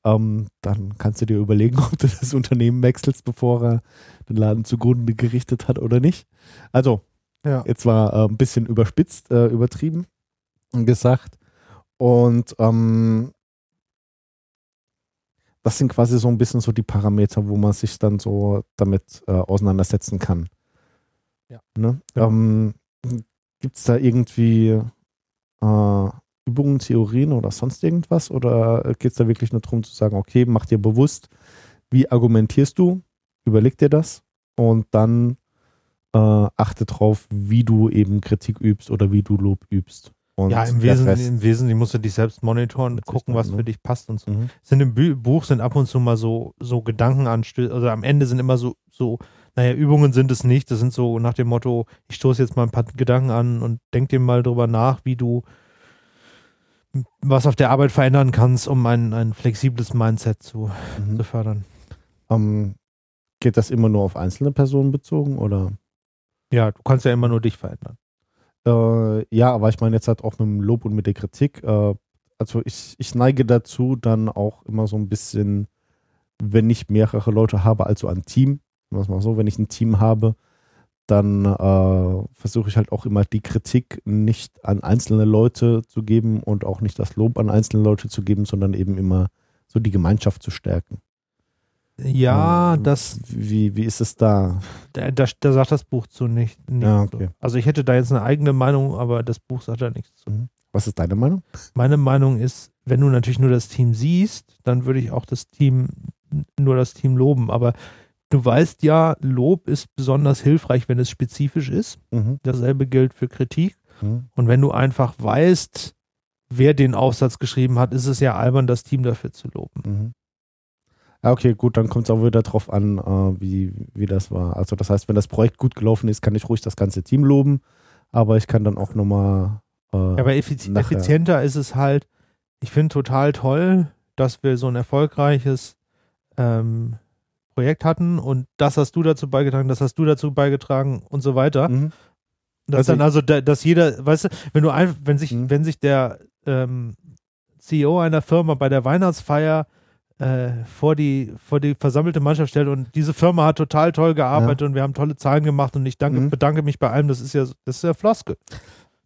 ähm, dann kannst du dir überlegen, *laughs* ob du das Unternehmen wechselst, bevor er den Laden zugrunde gerichtet hat oder nicht. Also Ja. jetzt war äh, ein bisschen überspitzt, äh, übertrieben gesagt. Und ähm, das sind quasi so ein bisschen so die Parameter, wo man sich dann so damit äh, auseinandersetzen kann. Ja. Ne? Ja. Ähm, Gibt es da irgendwie äh, Übungen, Theorien oder sonst irgendwas? Oder geht es da wirklich nur darum zu sagen, okay, mach dir bewusst, wie argumentierst du, überleg dir das und dann äh, achte drauf, wie du eben Kritik übst oder wie du Lob übst. Und Ja, im Rest- im Wesentlichen musst du dich selbst monitoren, gucken, was ne? für dich passt und so. Mhm. Sind im Bü Buch sind ab und zu mal so, so Gedankenanstöße, also am Ende sind immer so, so, naja, Übungen sind es nicht. Das sind so nach dem Motto, ich stoße jetzt mal ein paar Gedanken an und denk dir mal drüber nach, wie du was auf der Arbeit verändern kannst, um ein, ein flexibles Mindset zu, Mhm. zu fördern. Ähm, geht das immer nur auf einzelne Personen bezogen oder? Ja, du kannst ja immer nur dich verändern. Äh, ja, aber ich meine jetzt halt auch mit dem Lob und mit der Kritik. Äh, also ich, ich neige dazu, dann auch immer so ein bisschen, wenn ich mehrere Leute habe, also ein Team, es mal so, wenn ich ein Team habe, dann äh, versuche ich halt auch immer die Kritik nicht an einzelne Leute zu geben und auch nicht das Lob an einzelne Leute zu geben, sondern eben immer so die Gemeinschaft zu stärken. Ja, Ähm, das, Wie, wie ist es da? da, da, da sagt das Buch zu nicht. nicht Ja, so. okay. Also ich hätte da jetzt eine eigene Meinung, aber das Buch sagt da nichts zu. Was ist deine Meinung? Meine Meinung ist, wenn du natürlich nur das Team siehst, dann würde ich auch das Team, nur das Team loben. Aber du weißt ja, Lob ist besonders hilfreich, wenn es spezifisch ist. Mhm. Dasselbe gilt für Kritik. Mhm. Und wenn du einfach weißt, wer den Aufsatz geschrieben hat, ist es ja albern, das Team dafür zu loben. Mhm. Ja, okay, gut, dann kommt es auch wieder drauf an, äh, wie, wie das war. Also das heißt, wenn das Projekt gut gelaufen ist, kann ich ruhig das ganze Team loben, aber ich kann dann auch nochmal äh, Ja, aber effiz Nachher. effizienter ist es halt, ich finde total toll, dass wir so ein erfolgreiches ähm, Projekt hatten und das hast du dazu beigetragen, das hast du dazu beigetragen und so weiter. mhm. Dass Also dann also, da, dass jeder, weißt du, wenn du einfach, wenn sich, Mhm. wenn sich der ähm, CEO einer Firma bei der Weihnachtsfeier äh, vor die vor die versammelte Mannschaft stellt und diese Firma hat total toll gearbeitet und wir haben tolle Zahlen gemacht und ich danke, Mhm. bedanke mich bei allem, das ist ja das ist ja Floskel.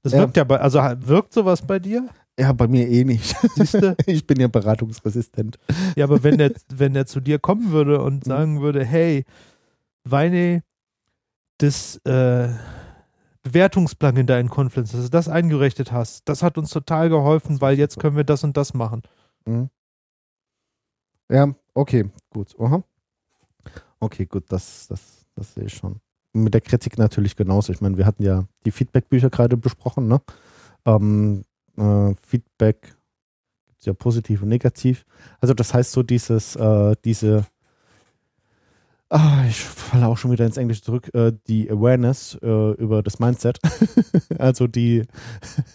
Das Ja. wirkt ja bei, also wirkt sowas bei dir? Ja, bei mir eh nicht. Siehst du? *laughs* ich bin ja beratungsresistent. Ja, aber wenn der, wenn der zu dir kommen würde und Mhm. sagen würde, hey, Weine, das äh, Bewertungsplugin da in Confluence, dass du das eingerichtet hast, das hat uns total geholfen, weil jetzt können wir das und das machen. Mhm. Ja, okay, gut. Aha. Okay, gut, das, das, das sehe ich schon. Mit der Kritik natürlich genauso. Ich meine, wir hatten ja die Feedback-Bücher gerade besprochen, ne? Ähm, äh, Feedback gibt es ja positiv und negativ. Also das heißt so dieses, äh, diese, ah, ich falle auch schon wieder ins Englische zurück, äh, die Awareness äh, über das Mindset. *laughs* also die,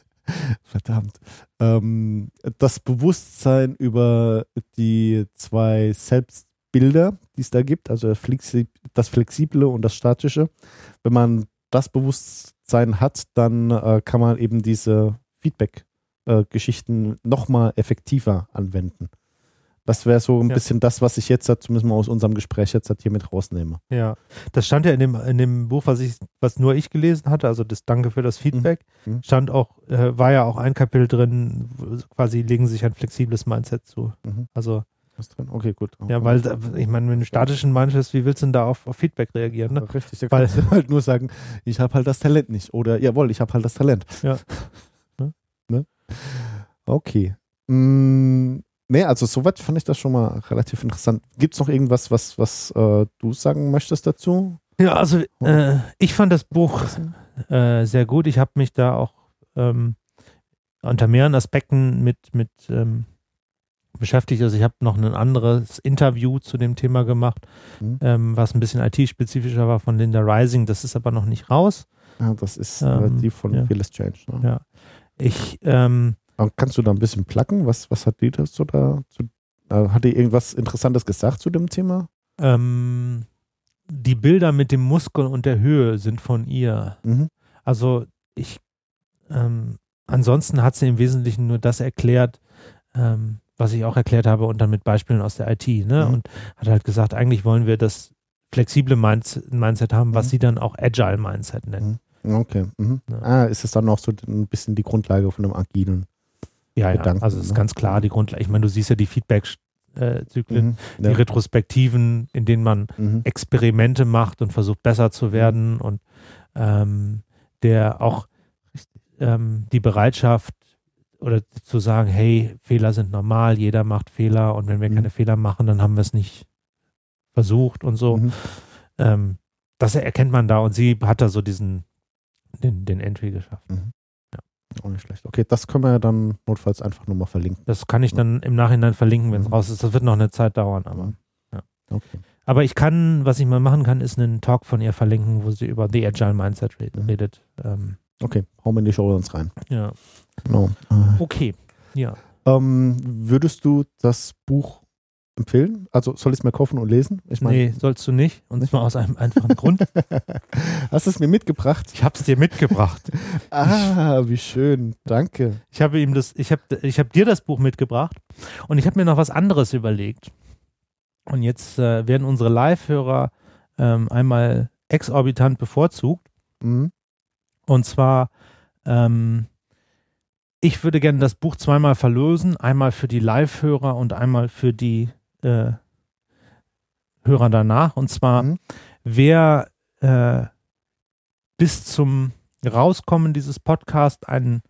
*laughs* verdammt, ähm, das Bewusstsein über die zwei Selbstbilder, die es da gibt, also das Flexi- das Flexible und das Statische. Wenn man das Bewusstsein hat, dann äh, kann man eben diese Feedback-Geschichten nochmal effektiver anwenden. Das wäre so ein Ja. bisschen das, was ich jetzt halt zumindest mal aus unserem Gespräch jetzt halt hier mit rausnehme. Ja, das stand ja in dem, in dem Buch, was ich, was nur ich gelesen hatte, also das Danke für das Feedback, Mhm. stand auch, äh, war ja auch ein Kapitel drin, quasi legen sich ein flexibles Mindset zu. Mhm. Also, Was drin? Okay, gut. ja, weil, ich meine, wenn du statischen Mindset wie willst du denn da auf, auf Feedback reagieren, ne? Richtig, da Weil- kannst du halt nur sagen, ich habe halt das Talent nicht. Oder jawohl, ich habe halt das Talent. Ja. *laughs* ne? Okay. Mm, nee, also soweit fand ich das schon mal relativ interessant. Gibt es noch irgendwas, was, was äh, du sagen möchtest dazu? Ja, also äh, ich fand das Buch äh, sehr gut. Ich habe mich da auch ähm, unter mehreren Aspekten mit, mit ähm, beschäftigt. Also ich habe noch ein anderes Interview zu dem Thema gemacht, Mhm. ähm, was ein bisschen IT-spezifischer war von Linda Rising. Das ist aber noch nicht raus. Ja, das ist Ähm, äh, die von ja. Fearless Change. Ne? Ja. Ich, ähm, Aber kannst du da ein bisschen placken? Was, was hat die das so da? Zu, äh, hat die irgendwas Interessantes gesagt zu dem Thema? ähm, die Bilder mit dem Muskel und der Höhe sind von ihr. Mhm. Also ich, ähm, ansonsten hat sie im Wesentlichen nur das erklärt, ähm, was ich auch erklärt habe und dann mit Beispielen aus der IT. Ne? Mhm. Und hat halt gesagt, eigentlich wollen wir das flexible Minds Mindset haben, was Mhm. sie dann auch Agile Mindset nennt. Okay. Mhm. Ja. Ah, ist es dann noch so ein bisschen die Grundlage von einem agilen? Ja, ja, Gedanken, also es ist ne? ganz klar die Grundlage. Ich meine, du siehst ja die Feedback-Zyklen, Mhm. die Retrospektiven, in denen man Mhm. Experimente macht und versucht besser zu werden und ähm, der auch ähm, die Bereitschaft oder zu sagen, hey, Fehler sind normal, jeder macht Fehler und wenn wir Mhm. keine Fehler machen, dann haben wir es nicht versucht und so. Mhm. Ähm, das erkennt man da und sie hat da so diesen den, den Entry geschafft. Auch nicht schlecht. Okay, das können wir ja dann notfalls einfach nur mal verlinken. Das kann ich dann im Nachhinein verlinken, wenn es Mhm. raus ist. Das wird noch eine Zeit dauern, aber. Okay. Aber ich kann, was ich mal machen kann, ist einen Talk von ihr verlinken, wo sie über The Agile Mindset Mhm. redet. Ähm, Okay, hauen wir in die Show uns rein. ja. Genau. Okay. Ja. Ähm, würdest du das Buch empfehlen? Also soll ich es mir kaufen und lesen? Ich meine, nee, sollst du nicht. Und zwar aus einem einfachen Grund. *laughs* hast du es mir mitgebracht? Ich habe es dir mitgebracht. *laughs* Ah, wie schön. Danke. Ich habe ihm das, ich habe ich hab dir das Buch mitgebracht und ich habe mir noch was anderes überlegt. Und jetzt äh, werden unsere Live-Hörer ähm, einmal exorbitant bevorzugt. Mhm. Und zwar, ähm, ich würde gerne das Buch zweimal verlosen. Einmal für die Live-Hörer und einmal für die äh, Hörer danach. Und zwar, Mhm. wer äh, bis zum Rauskommen dieses Podcasts einen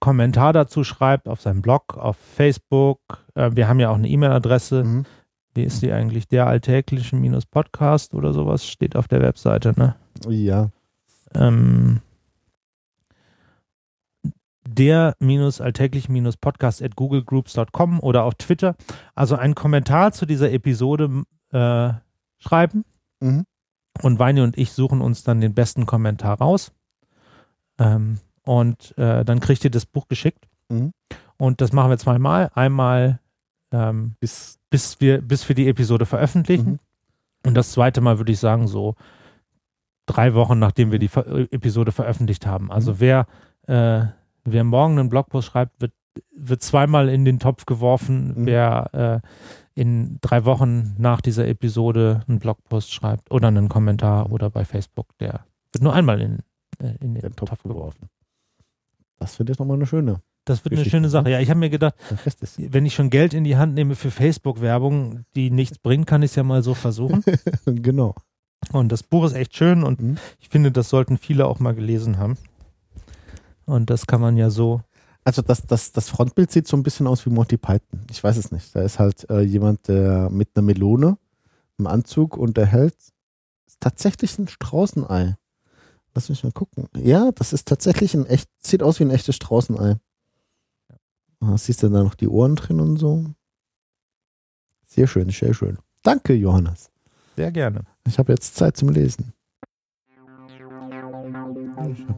Kommentar dazu schreibt auf seinem Blog, auf Facebook. Äh, wir haben ja auch eine E-Mail-Adresse. Mhm. Wie ist die eigentlich? Der alltägliche Minus Podcast oder sowas steht auf der Webseite, ne? Ja. ähm, der minus alltäglich minus podcast at googlegroups.com oder auf Twitter. Also einen Kommentar zu dieser Episode äh, schreiben Mhm. und Weini und ich suchen uns dann den besten Kommentar raus. Ähm, und äh, dann kriegt ihr das Buch geschickt. Mhm. Und das machen wir zweimal. Einmal ähm, Bis, bis wir, bis wir die Episode veröffentlichen. Mhm. Und das zweite Mal würde ich sagen, so drei Wochen, nachdem wir die Ver Episode veröffentlicht haben. Also Mhm. wer, äh, wer morgen einen Blogpost schreibt, wird, wird zweimal in den Topf geworfen. Mhm. Wer äh, in drei Wochen nach dieser Episode einen Blogpost schreibt oder einen Kommentar oder bei Facebook, der wird nur einmal in, äh, in den, den Topf, Topf geworfen. Das finde ich nochmal eine schöne. Das wird eine Geschichte, schöne Sache. ne? Ja, ich habe mir gedacht, wenn ich schon Geld in die Hand nehme für Facebook-Werbung, die nichts bringt, kann ich es ja mal so versuchen. *laughs* genau. Und das Buch ist echt schön und Mhm. ich finde, das sollten viele auch mal gelesen haben. Und das kann man ja so. Also das, das, das Frontbild sieht so ein bisschen aus wie Monty Python. Ich weiß es nicht. Da ist halt äh, jemand, der mit einer Melone im Anzug und der hält ist tatsächlich ein Straußenei. Lass mich mal gucken. Ja, das ist tatsächlich ein echt, sieht aus wie ein echtes Straußenei. Ah, siehst du da noch die Ohren drin und so? Sehr schön, sehr schön. Danke, Johannes. Sehr gerne. Ich habe jetzt Zeit zum Lesen. Ja.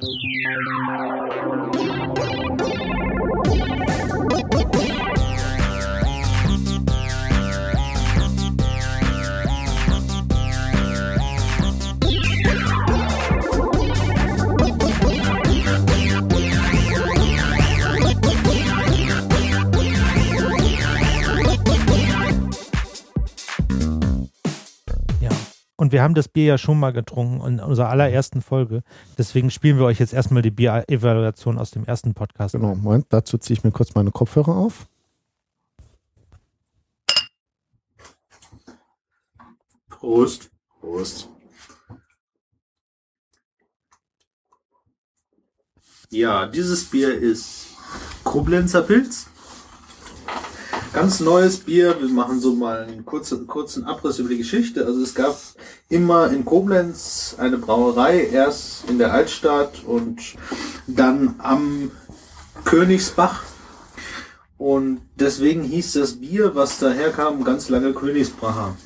Wir haben das Bier ja schon mal getrunken in unserer allerersten Folge. Deswegen spielen wir euch jetzt erstmal die Bier-Evaluation aus dem ersten Podcast. Genau, Moment, dazu ziehe ich mir kurz meine Kopfhörer auf. Prost. Prost. Ja, dieses Bier ist Koblenzer Pilz. Ganz neues Bier. Wir machen so mal einen kurzen, kurzen Abriss über die Geschichte. Also es gab immer in Koblenz eine Brauerei, erst in der Altstadt und dann am Königsbach. Und deswegen hieß das Bier, was daher kam, ganz lange Königsbracher.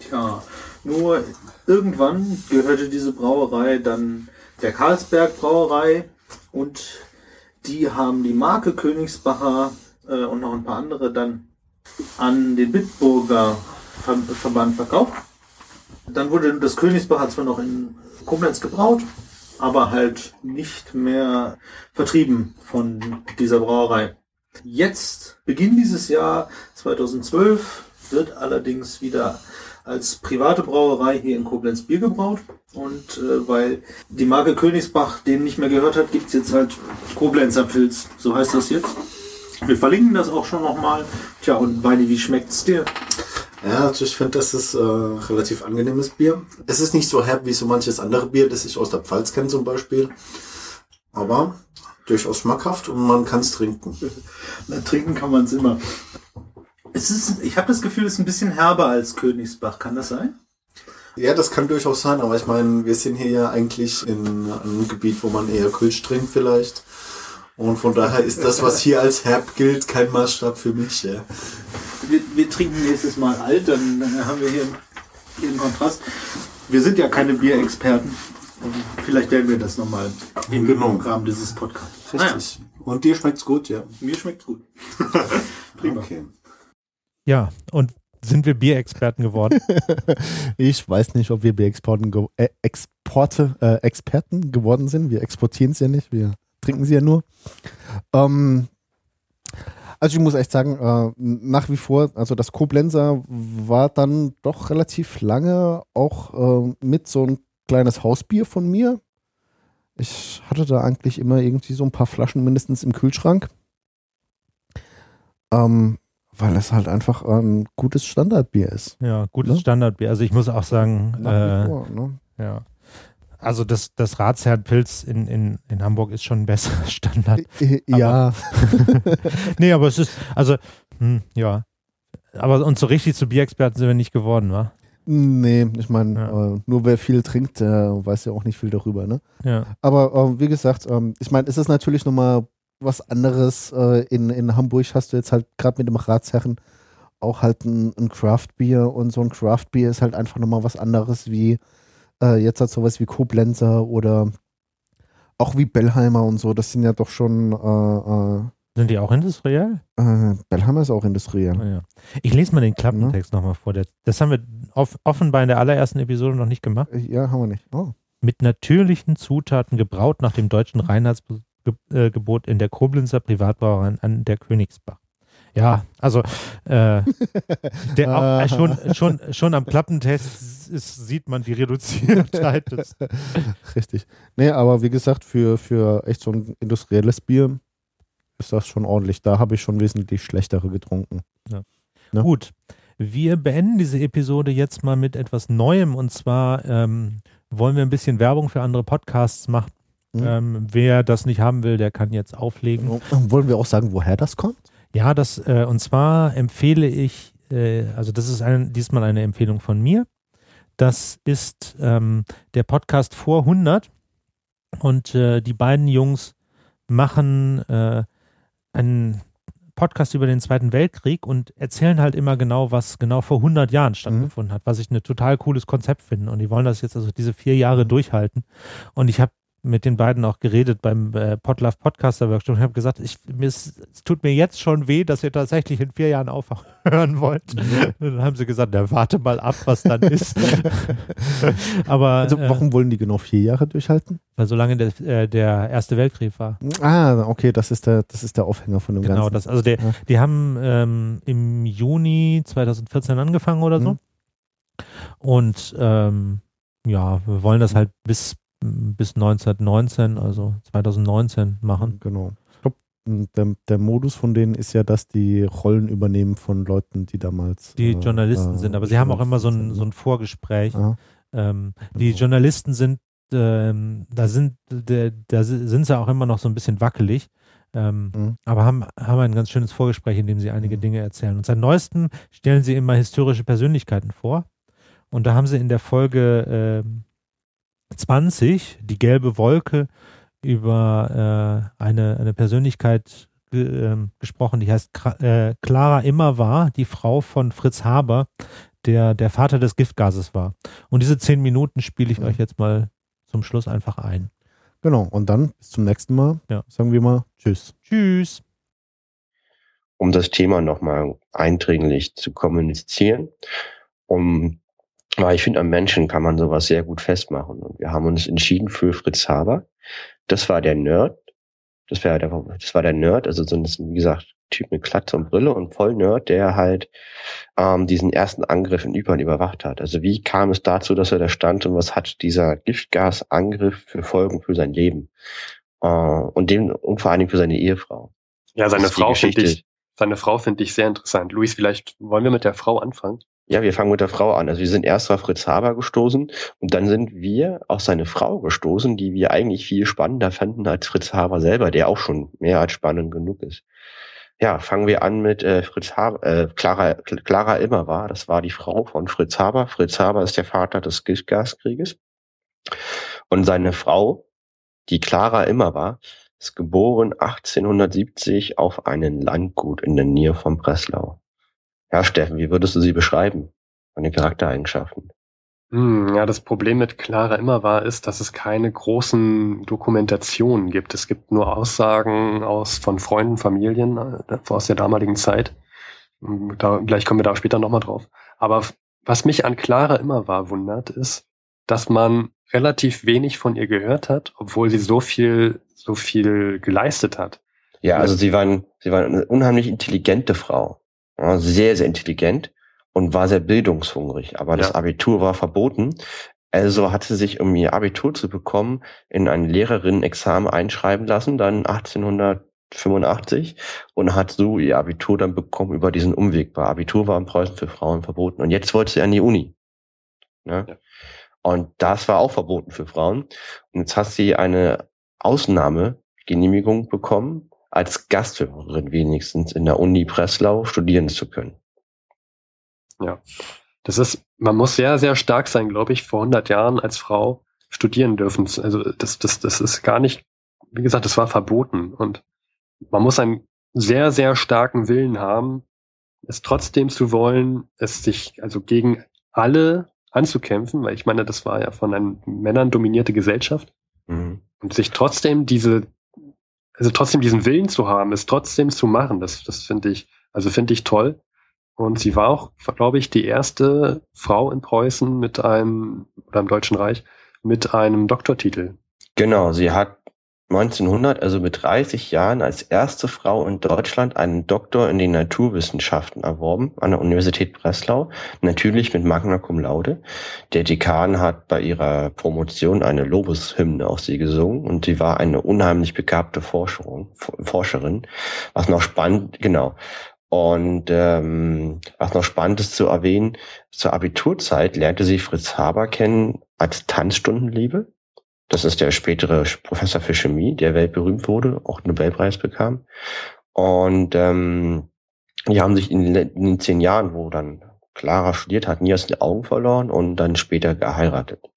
Tja, nur irgendwann gehörte diese Brauerei dann der Karlsberg Brauerei und Die haben die Marke Königsbacher äh, und noch ein paar andere dann an den Bitburger Ver Verband verkauft. Dann wurde das Königsbacher zwar noch in Koblenz gebraut, aber halt nicht mehr vertrieben von dieser Brauerei. Jetzt, Beginn dieses Jahr 2012, wird allerdings wieder als private Brauerei hier in Koblenz Bier gebraut. Und äh, weil die Marke Königsbach denen nicht mehr gehört hat, gibt's jetzt halt Koblenzer Pilz. So heißt das jetzt. Wir verlinken das auch schon nochmal. Tja, und Weini, wie schmeckt's dir? Ja, also ich finde, das ist äh, relativ angenehmes Bier. Es ist nicht so herb wie so manches andere Bier, das ich aus der Pfalz kenne zum Beispiel. Aber durchaus schmackhaft und man kann es trinken. *laughs* Na, trinken kann man es immer. Es ist, ich habe das Gefühl, es ist ein bisschen herber als Königsbach. Kann das sein? Ja, das kann durchaus sein, aber ich meine, wir sind hier ja eigentlich in einem Gebiet, wo man eher Kölsch trinkt vielleicht. Und von daher ist das, was hier als herb gilt, kein Maßstab für mich. Ja. Wir, wir trinken nächstes Mal alt, dann, dann haben wir hier, hier einen Kontrast. Wir sind ja keine Bierexperten. Vielleicht werden wir das nochmal im Genau. Rahmen dieses Podcasts. Richtig. Und dir schmeckt's gut, ja. Mir schmeckt gut. *laughs* Prima. Okay. Ja, und sind wir Bierexperten geworden? *laughs* Ich weiß nicht, ob wir Bierexporten ge äh, Exporte, äh, Experten geworden sind. Wir exportieren es ja nicht, wir trinken sie ja nur. Ähm, also ich muss echt sagen, äh, nach wie vor, also das Koblenzer war dann doch relativ lange auch äh, mit so ein kleines Hausbier von mir. Ich hatte da eigentlich immer irgendwie so ein paar Flaschen mindestens im Kühlschrank. Ähm, weil es halt einfach ein gutes Standardbier ist. ja, gutes Ne? Standardbier. Also ich muss auch sagen, äh, vor, ne? ja. Also das, das Ratsherrenpilz in, in, in Hamburg ist schon ein besserer *laughs* Standard. Äh, Ja, *laughs* nee, aber es ist, also, hm, ja. Aber uns so richtig zu Bierexperten sind wir nicht geworden, wa? nee, ich meine, Ja. äh, nur wer viel trinkt, der weiß ja auch nicht viel darüber, ne? Ja. Aber ähm, wie gesagt, ähm, ich meine, es ist natürlich nochmal was anderes. Äh, in, in Hamburg hast du jetzt halt gerade mit dem Ratsherren auch halt ein, ein Craft-Bier und so ein Craft-Bier ist halt einfach nochmal was anderes wie äh, jetzt halt sowas wie Koblenzer oder auch wie Bellheimer und so. Das sind ja doch schon, äh, Sind die auch industriell? äh, äh, Bellheimer ist auch industriell. Ah, ja. Ich lese mal den Klappentext nochmal vor. Das haben wir off, offenbar in der allerersten Episode noch nicht gemacht. Äh, Ja, haben wir nicht. Oh. Mit natürlichen Zutaten gebraut nach dem deutschen Reinheitsgebot in der Koblenzer Privatbrauerei an der Königsbach. Ja, also äh, *laughs* der, auch, äh, schon, *laughs* schon, schon am Klappentest ist, sieht man die Reduziertheit des. *laughs* Richtig. Nee, aber wie gesagt, für, für echt so ein industrielles Bier ist das schon ordentlich. Da habe ich schon wesentlich schlechtere getrunken. Ja. Gut, wir beenden diese Episode jetzt mal mit etwas Neuem und zwar ähm, wollen wir ein bisschen Werbung für andere Podcasts machen. Mhm. Ähm, wer das nicht haben will, der kann jetzt auflegen. Wollen wir auch sagen, woher das kommt? Ja, das äh, und zwar empfehle ich, äh, also das ist ein, diesmal eine Empfehlung von mir. Das ist ähm, der Podcast vor 100 und äh, die beiden Jungs machen äh, einen Podcast über den Zweiten Weltkrieg und erzählen halt immer genau, was genau vor 100 Jahren stattgefunden hat, was ich ein total cooles Konzept finde. Und die wollen das jetzt also diese vier Jahre durchhalten. Und ich habe mit den beiden auch geredet beim äh, Podlove Podcaster Workshop und habe gesagt, ich, es tut mir jetzt schon weh, dass ihr tatsächlich in vier Jahren aufhören wollt. Und dann haben sie gesagt, na, warte mal ab, was dann ist. *laughs* Aber Also, äh, warum wollen die genau vier Jahre durchhalten? weil solange der, äh, der Erste Weltkrieg war. Ah, okay, das ist der, das ist der Aufhänger von dem Genau, Ganzen. das, also der, Ja. die haben ähm, im Juni 2014 angefangen oder so. Mhm. Und ähm, ja, wir wollen das halt bis, bis 1919, also 2019 machen. Genau. Ich glaube, der, der Modus von denen ist ja, dass die Rollen übernehmen von Leuten, die damals. Die äh, Journalisten äh, sind, aber sie haben auch immer so ein, so ein Vorgespräch. Ähm, die Genau. Journalisten sind, ähm, da sind, da, da sind sie auch immer noch so ein bisschen wackelig. Ähm, Mhm. aber haben, haben ein ganz schönes Vorgespräch, in dem sie einige Mhm. Dinge erzählen. Und seit neuestem stellen sie immer historische Persönlichkeiten vor. Und da haben sie in der Folge ähm, 20, die gelbe Wolke, über äh, eine, eine Persönlichkeit ge, ähm, gesprochen, die heißt Kra äh, Clara Immerwahr, die Frau von Fritz Haber, der der Vater des Giftgases war. Und diese zehn Minuten spiele ich Mhm. euch jetzt mal zum Schluss einfach ein. Genau, und dann bis zum nächsten Mal. Ja. Sagen wir mal Tschüss. Tschüss. um das Thema nochmal eindringlich zu kommunizieren. Um, weil ich finde, am Menschen kann man sowas sehr gut festmachen. Und wir haben uns entschieden für Fritz Haber. Das war der Nerd. Das, war der, das war der Nerd, also so ein, wie gesagt, Typ mit Klatze und Brille und voll Nerd, der halt ähm, diesen ersten Angriff in Ypern überwacht hat. Also wie kam es dazu, dass er da stand und was hat dieser Giftgasangriff für Folgen für sein Leben? Äh, und dem und vor allen Dingen für seine Ehefrau. Ja, seine Frau finde ich, seine Frau finde ich sehr interessant. Luis, vielleicht wollen wir mit der Frau anfangen? Ja, wir fangen mit der Frau an. Also wir sind erst auf Fritz Haber gestoßen und dann sind wir auf seine Frau gestoßen, die wir eigentlich viel spannender fanden als Fritz Haber selber, der auch schon mehr als spannend genug ist. Ja, fangen wir an mit äh, Fritz Haber, äh, Clara, Clara Immer war. Das war die Frau von Fritz Haber. Fritz Haber ist der Vater des Giftgaskrieges. Und seine Frau, die Clara Immer war, ist geboren 1870 auf einem Landgut in der Nähe von Breslau. Ja, Steffen, wie würdest du sie beschreiben? Von den Charaktereigenschaften. Hm, ja, das Problem mit Clara immer war, ist, dass es keine großen Dokumentationen gibt. Es gibt nur Aussagen aus von Freunden, Familien äh, aus der damaligen Zeit. Hm, Da, vielleicht kommen wir da später nochmal drauf. Aber was mich an Clara immer war wundert, ist, dass man relativ wenig von ihr gehört hat, obwohl sie so viel, so viel geleistet hat. Ja, also sie waren, sie waren eine unheimlich intelligente Frau. Ja, sehr, sehr intelligent und war sehr bildungshungrig. Aber das Ja. Abitur war verboten. Also hat sie sich, um ihr Abitur zu bekommen, in ein Lehrerinnenexamen einschreiben lassen, dann 1885 und hat so ihr Abitur dann bekommen über diesen Umweg. Weil Abitur war in Preußen für Frauen verboten. Und jetzt wollte sie an die Uni. Ne? Ja. Und das war auch verboten für Frauen. Und jetzt hat sie eine Ausnahmegenehmigung bekommen, als Gastführerin wenigstens in der Uni Breslau studieren zu können. Das ist, man muss sehr, sehr stark sein, glaube ich, vor 100 Jahren als Frau studieren dürfen. Also das, das, das ist gar nicht, wie gesagt, das war verboten und man muss einen sehr, sehr starken Willen haben, es trotzdem zu wollen, es sich also gegen alle anzukämpfen, weil ich meine, das war ja von einem Männern dominierte Gesellschaft Mhm. und sich trotzdem diese, also trotzdem diesen Willen zu haben, es trotzdem zu machen, das, das finde ich, also finde ich toll. Und sie war auch, glaube ich, die erste Frau in Preußen mit einem, oder im Deutschen Reich, mit einem Doktortitel. Genau, sie hat 1900, also mit 30 Jahren, als erste Frau in Deutschland einen Doktor in den Naturwissenschaften erworben an der Universität Breslau, natürlich mit Magna Cum Laude. Der Dekan hat bei ihrer Promotion eine Lobeshymne auf sie gesungen und sie war eine unheimlich begabte Forscherin, Forscherin. Was noch spannend, genau. Und ähm, was noch spannend ist zu erwähnen, zur Abiturzeit lernte sie Fritz Haber kennen als Tanzstundenliebe. Das ist der spätere Professor für Chemie, der weltberühmt wurde, auch einen Nobelpreis bekam. Und ähm, die haben sich in den, zehn Jahren, wo dann Clara studiert hat, nie aus den Augen verloren und dann später geheiratet.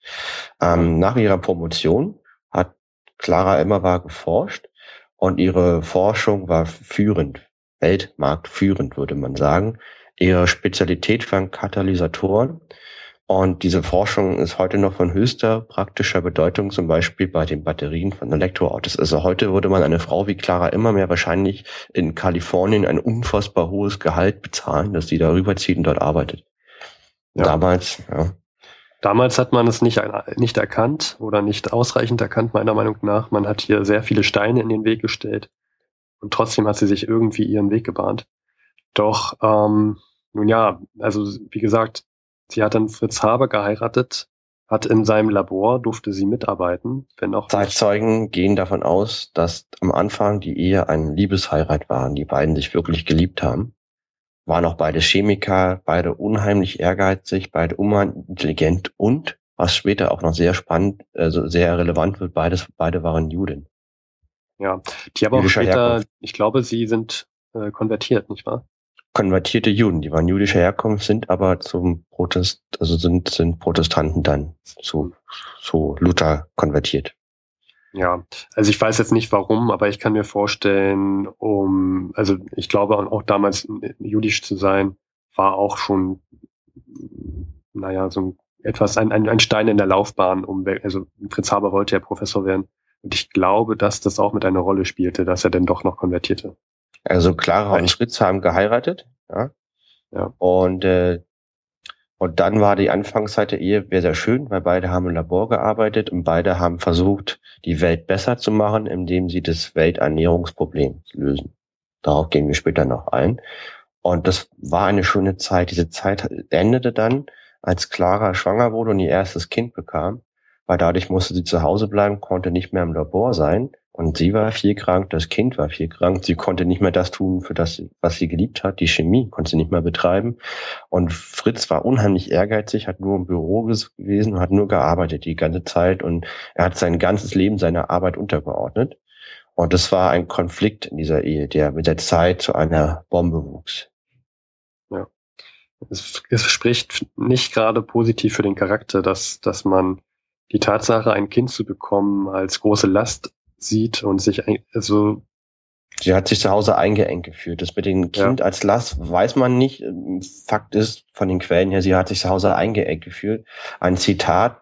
Ähm, nach ihrer Promotion hat Clara immer war geforscht und ihre Forschung war führend, weltmarktführend, würde man sagen. Ihre Spezialität waren Katalysatoren und diese Forschung ist heute noch von höchster praktischer Bedeutung, zum Beispiel bei den Batterien von Elektroautos. Also heute würde man eine Frau wie Clara immer mehr wahrscheinlich in Kalifornien ein unfassbar hohes Gehalt bezahlen, dass sie darüber zieht und dort arbeitet. Ja. Damals, ja. Damals hat man es nicht, nicht erkannt oder nicht ausreichend erkannt, meiner Meinung nach. Man hat hier sehr viele Steine in den Weg gestellt und trotzdem hat sie sich irgendwie ihren Weg gebahnt. Doch, ähm, nun ja, also wie gesagt, sie hat dann Fritz Haber geheiratet, hat in seinem Labor, durfte sie mitarbeiten, wenn auch. Zeitzeugen gehen davon aus, dass am Anfang die Ehe eine Liebesheirat waren, die beiden sich wirklich geliebt haben. Waren auch beide Chemiker, beide unheimlich ehrgeizig, beide unheimlich intelligent und, was später auch noch sehr spannend, also sehr relevant wird, beides, beide waren Juden. Ja, die aber auch später, Herkunft. ich glaube, sie sind äh, konvertiert, nicht wahr? Konvertierte Juden, die waren jüdischer Herkunft, sind aber zum Protest, also sind, sind Protestanten dann zu, zu Luther konvertiert. Ja, also ich weiß jetzt nicht warum, aber ich kann mir vorstellen, um, also ich glaube auch damals jüdisch zu sein, war auch schon, naja, so ein, etwas, ein, ein, ein Stein in der Laufbahn, um, also Fritz Haber wollte ja Professor werden, Und ich glaube, dass das auch mit einer Rolle spielte, dass er denn doch noch konvertierte. Also Clara und Fritz haben geheiratet, ja. Ja. Und, äh, und dann war die Anfangszeit der Ehe sehr, sehr schön, weil beide haben im Labor gearbeitet und beide haben versucht, die Welt besser zu machen, indem sie das Welternährungsproblem lösen. Darauf gehen wir später noch ein. Und das war eine schöne Zeit. Diese Zeit endete dann, als Clara schwanger wurde und ihr erstes Kind bekam, weil dadurch musste sie zu Hause bleiben, konnte nicht mehr im Labor sein und sie war viel krank, das Kind war viel krank, sie konnte nicht mehr das tun, für das, was sie geliebt hat, die Chemie konnte sie nicht mehr betreiben. Und Fritz war unheimlich ehrgeizig, hat nur im Büro gewesen und hat nur gearbeitet die ganze Zeit und er hat sein ganzes Leben seiner Arbeit untergeordnet. Und das war ein Konflikt in dieser Ehe, der mit der Zeit zu einer Bombe wuchs. Ja. Es, es spricht nicht gerade positiv für den Charakter, dass, dass man die Tatsache, ein Kind zu bekommen, als große Last sieht und sich also Sie hat sich zu Hause eingeengt gefühlt. Das mit dem Kind ja. als Last weiß man nicht. Fakt ist von den Quellen her, sie hat sich zu Hause eingeengt gefühlt. Ein Zitat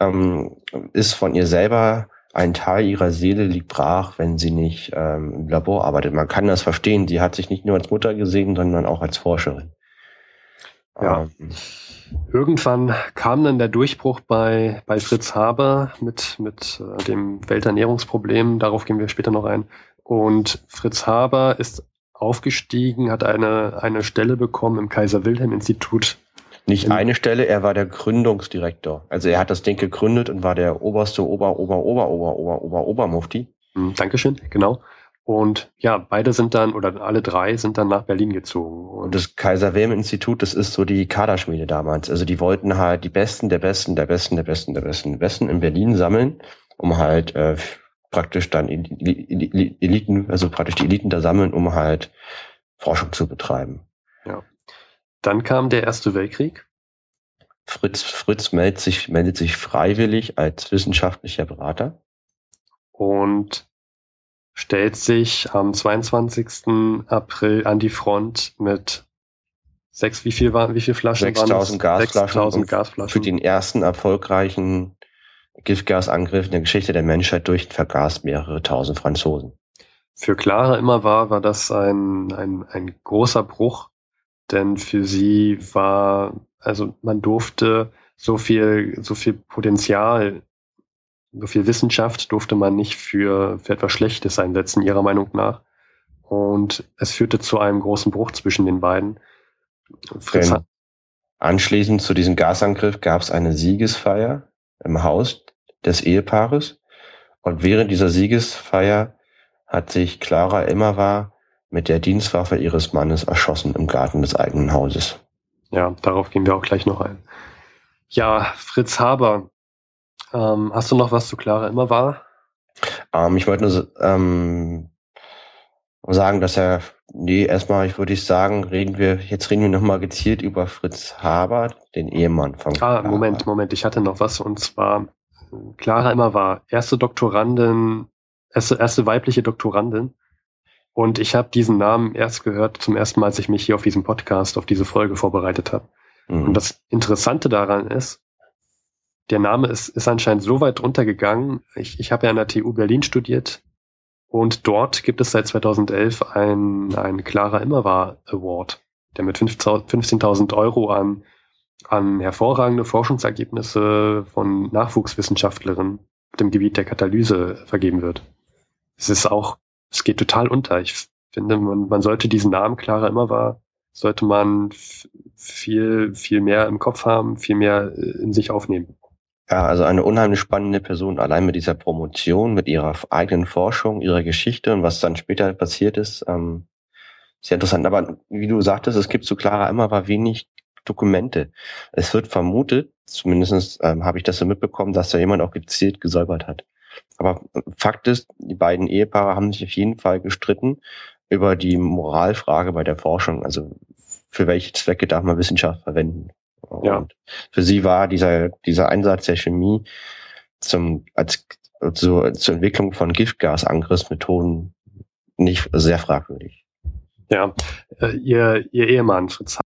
ähm, ist von ihr selber, ein Teil ihrer Seele liegt brach, wenn sie nicht ähm, im Labor arbeitet. Man kann das verstehen. Sie hat sich nicht nur als Mutter gesehen, sondern auch als Forscherin. Ja. Ähm, Irgendwann kam dann der Durchbruch bei, bei Fritz Haber mit, mit äh, dem Welternährungsproblem. Darauf gehen wir später noch ein. Und Fritz Haber ist aufgestiegen, hat eine, eine Stelle bekommen im Kaiser-Wilhelm-Institut. Nicht eine Stelle, er war der Gründungsdirektor. Also er hat das Ding gegründet und war der oberste Ober, Ober, Ober, Ober, Ober, Ober, Obermufti. Hm, Dankeschön, genau. Und ja, beide sind dann, oder alle drei sind dann nach Berlin gezogen. Und das Kaiser Wilhelm Institut, das ist so die Kaderschmiede damals. Also die wollten halt die Besten der Besten, der Besten, der Besten, der Besten, der Besten in Berlin sammeln, um halt äh, praktisch dann Eliten, also praktisch die Eliten da sammeln, um halt Forschung zu betreiben. Ja. Dann kam der Erste Weltkrieg. Fritz, Fritz meldet sich, meldet sich freiwillig als wissenschaftlicher Berater. Und stellt sich am 22. April an die Front mit sechs, wie viel waren, wie viele Flaschen 6000 Gasflaschen, 6000 Gasflaschen. Für den ersten erfolgreichen Giftgasangriff in der Geschichte der Menschheit durch vergaß mehrere tausend Franzosen. Für Clara immer war, war das ein, ein, ein großer Bruch, denn für sie war, also man durfte so viel, so viel Potenzial so viel Wissenschaft durfte man nicht für, für etwas Schlechtes einsetzen, ihrer Meinung nach. Und es führte zu einem großen Bruch zwischen den beiden. Fritz Denn anschließend zu diesem Gasangriff gab es eine Siegesfeier im Haus des Ehepaares. Und während dieser Siegesfeier hat sich Clara Immerwahr mit der Dienstwaffe ihres Mannes erschossen im Garten des eigenen Hauses. Ja, darauf gehen wir auch gleich noch ein. Ja, Fritz Haber ähm, hast du noch was zu Clara immer war? Ähm, ich wollte nur ähm, sagen, dass er, nee, erstmal, ich würde sagen, reden wir, jetzt reden wir nochmal gezielt über Fritz Haber, den Ehemann von Clara. Ah, Moment, Moment, ich hatte noch was und zwar, Clara immer war erste Doktorandin, erste, erste weibliche Doktorandin. Und ich habe diesen Namen erst gehört zum ersten Mal, als ich mich hier auf diesem Podcast, auf diese Folge vorbereitet habe. Mhm. Und das Interessante daran ist, der Name ist, ist anscheinend so weit runtergegangen. Ich, ich habe ja an der TU Berlin studiert und dort gibt es seit 2011 einen, einen Clara Immerwahr Award, der mit 15.000 Euro an, an hervorragende Forschungsergebnisse von Nachwuchswissenschaftlerinnen auf dem Gebiet der Katalyse vergeben wird. Es ist auch, es geht total unter. Ich finde, man, man sollte diesen Namen Clara Immerwahr sollte man viel, viel mehr im Kopf haben, viel mehr äh, in sich aufnehmen. Ja, also eine unheimlich spannende Person, allein mit dieser Promotion, mit ihrer eigenen Forschung, ihrer Geschichte und was dann später passiert ist, ähm, sehr interessant. Aber wie du sagtest, es gibt zu Clara immer war wenig Dokumente. Es wird vermutet, zumindest ähm, habe ich das so mitbekommen, dass da jemand auch gezielt gesäubert hat. Aber Fakt ist, die beiden Ehepaare haben sich auf jeden Fall gestritten über die Moralfrage bei der Forschung. Also für welche Zwecke darf man Wissenschaft verwenden? Ja. Und für sie war dieser, dieser Einsatz der Chemie zum, als, zur, zur Entwicklung von Giftgasangriffsmethoden nicht sehr fragwürdig. Ja, äh, ihr, ihr Ehemann Fritz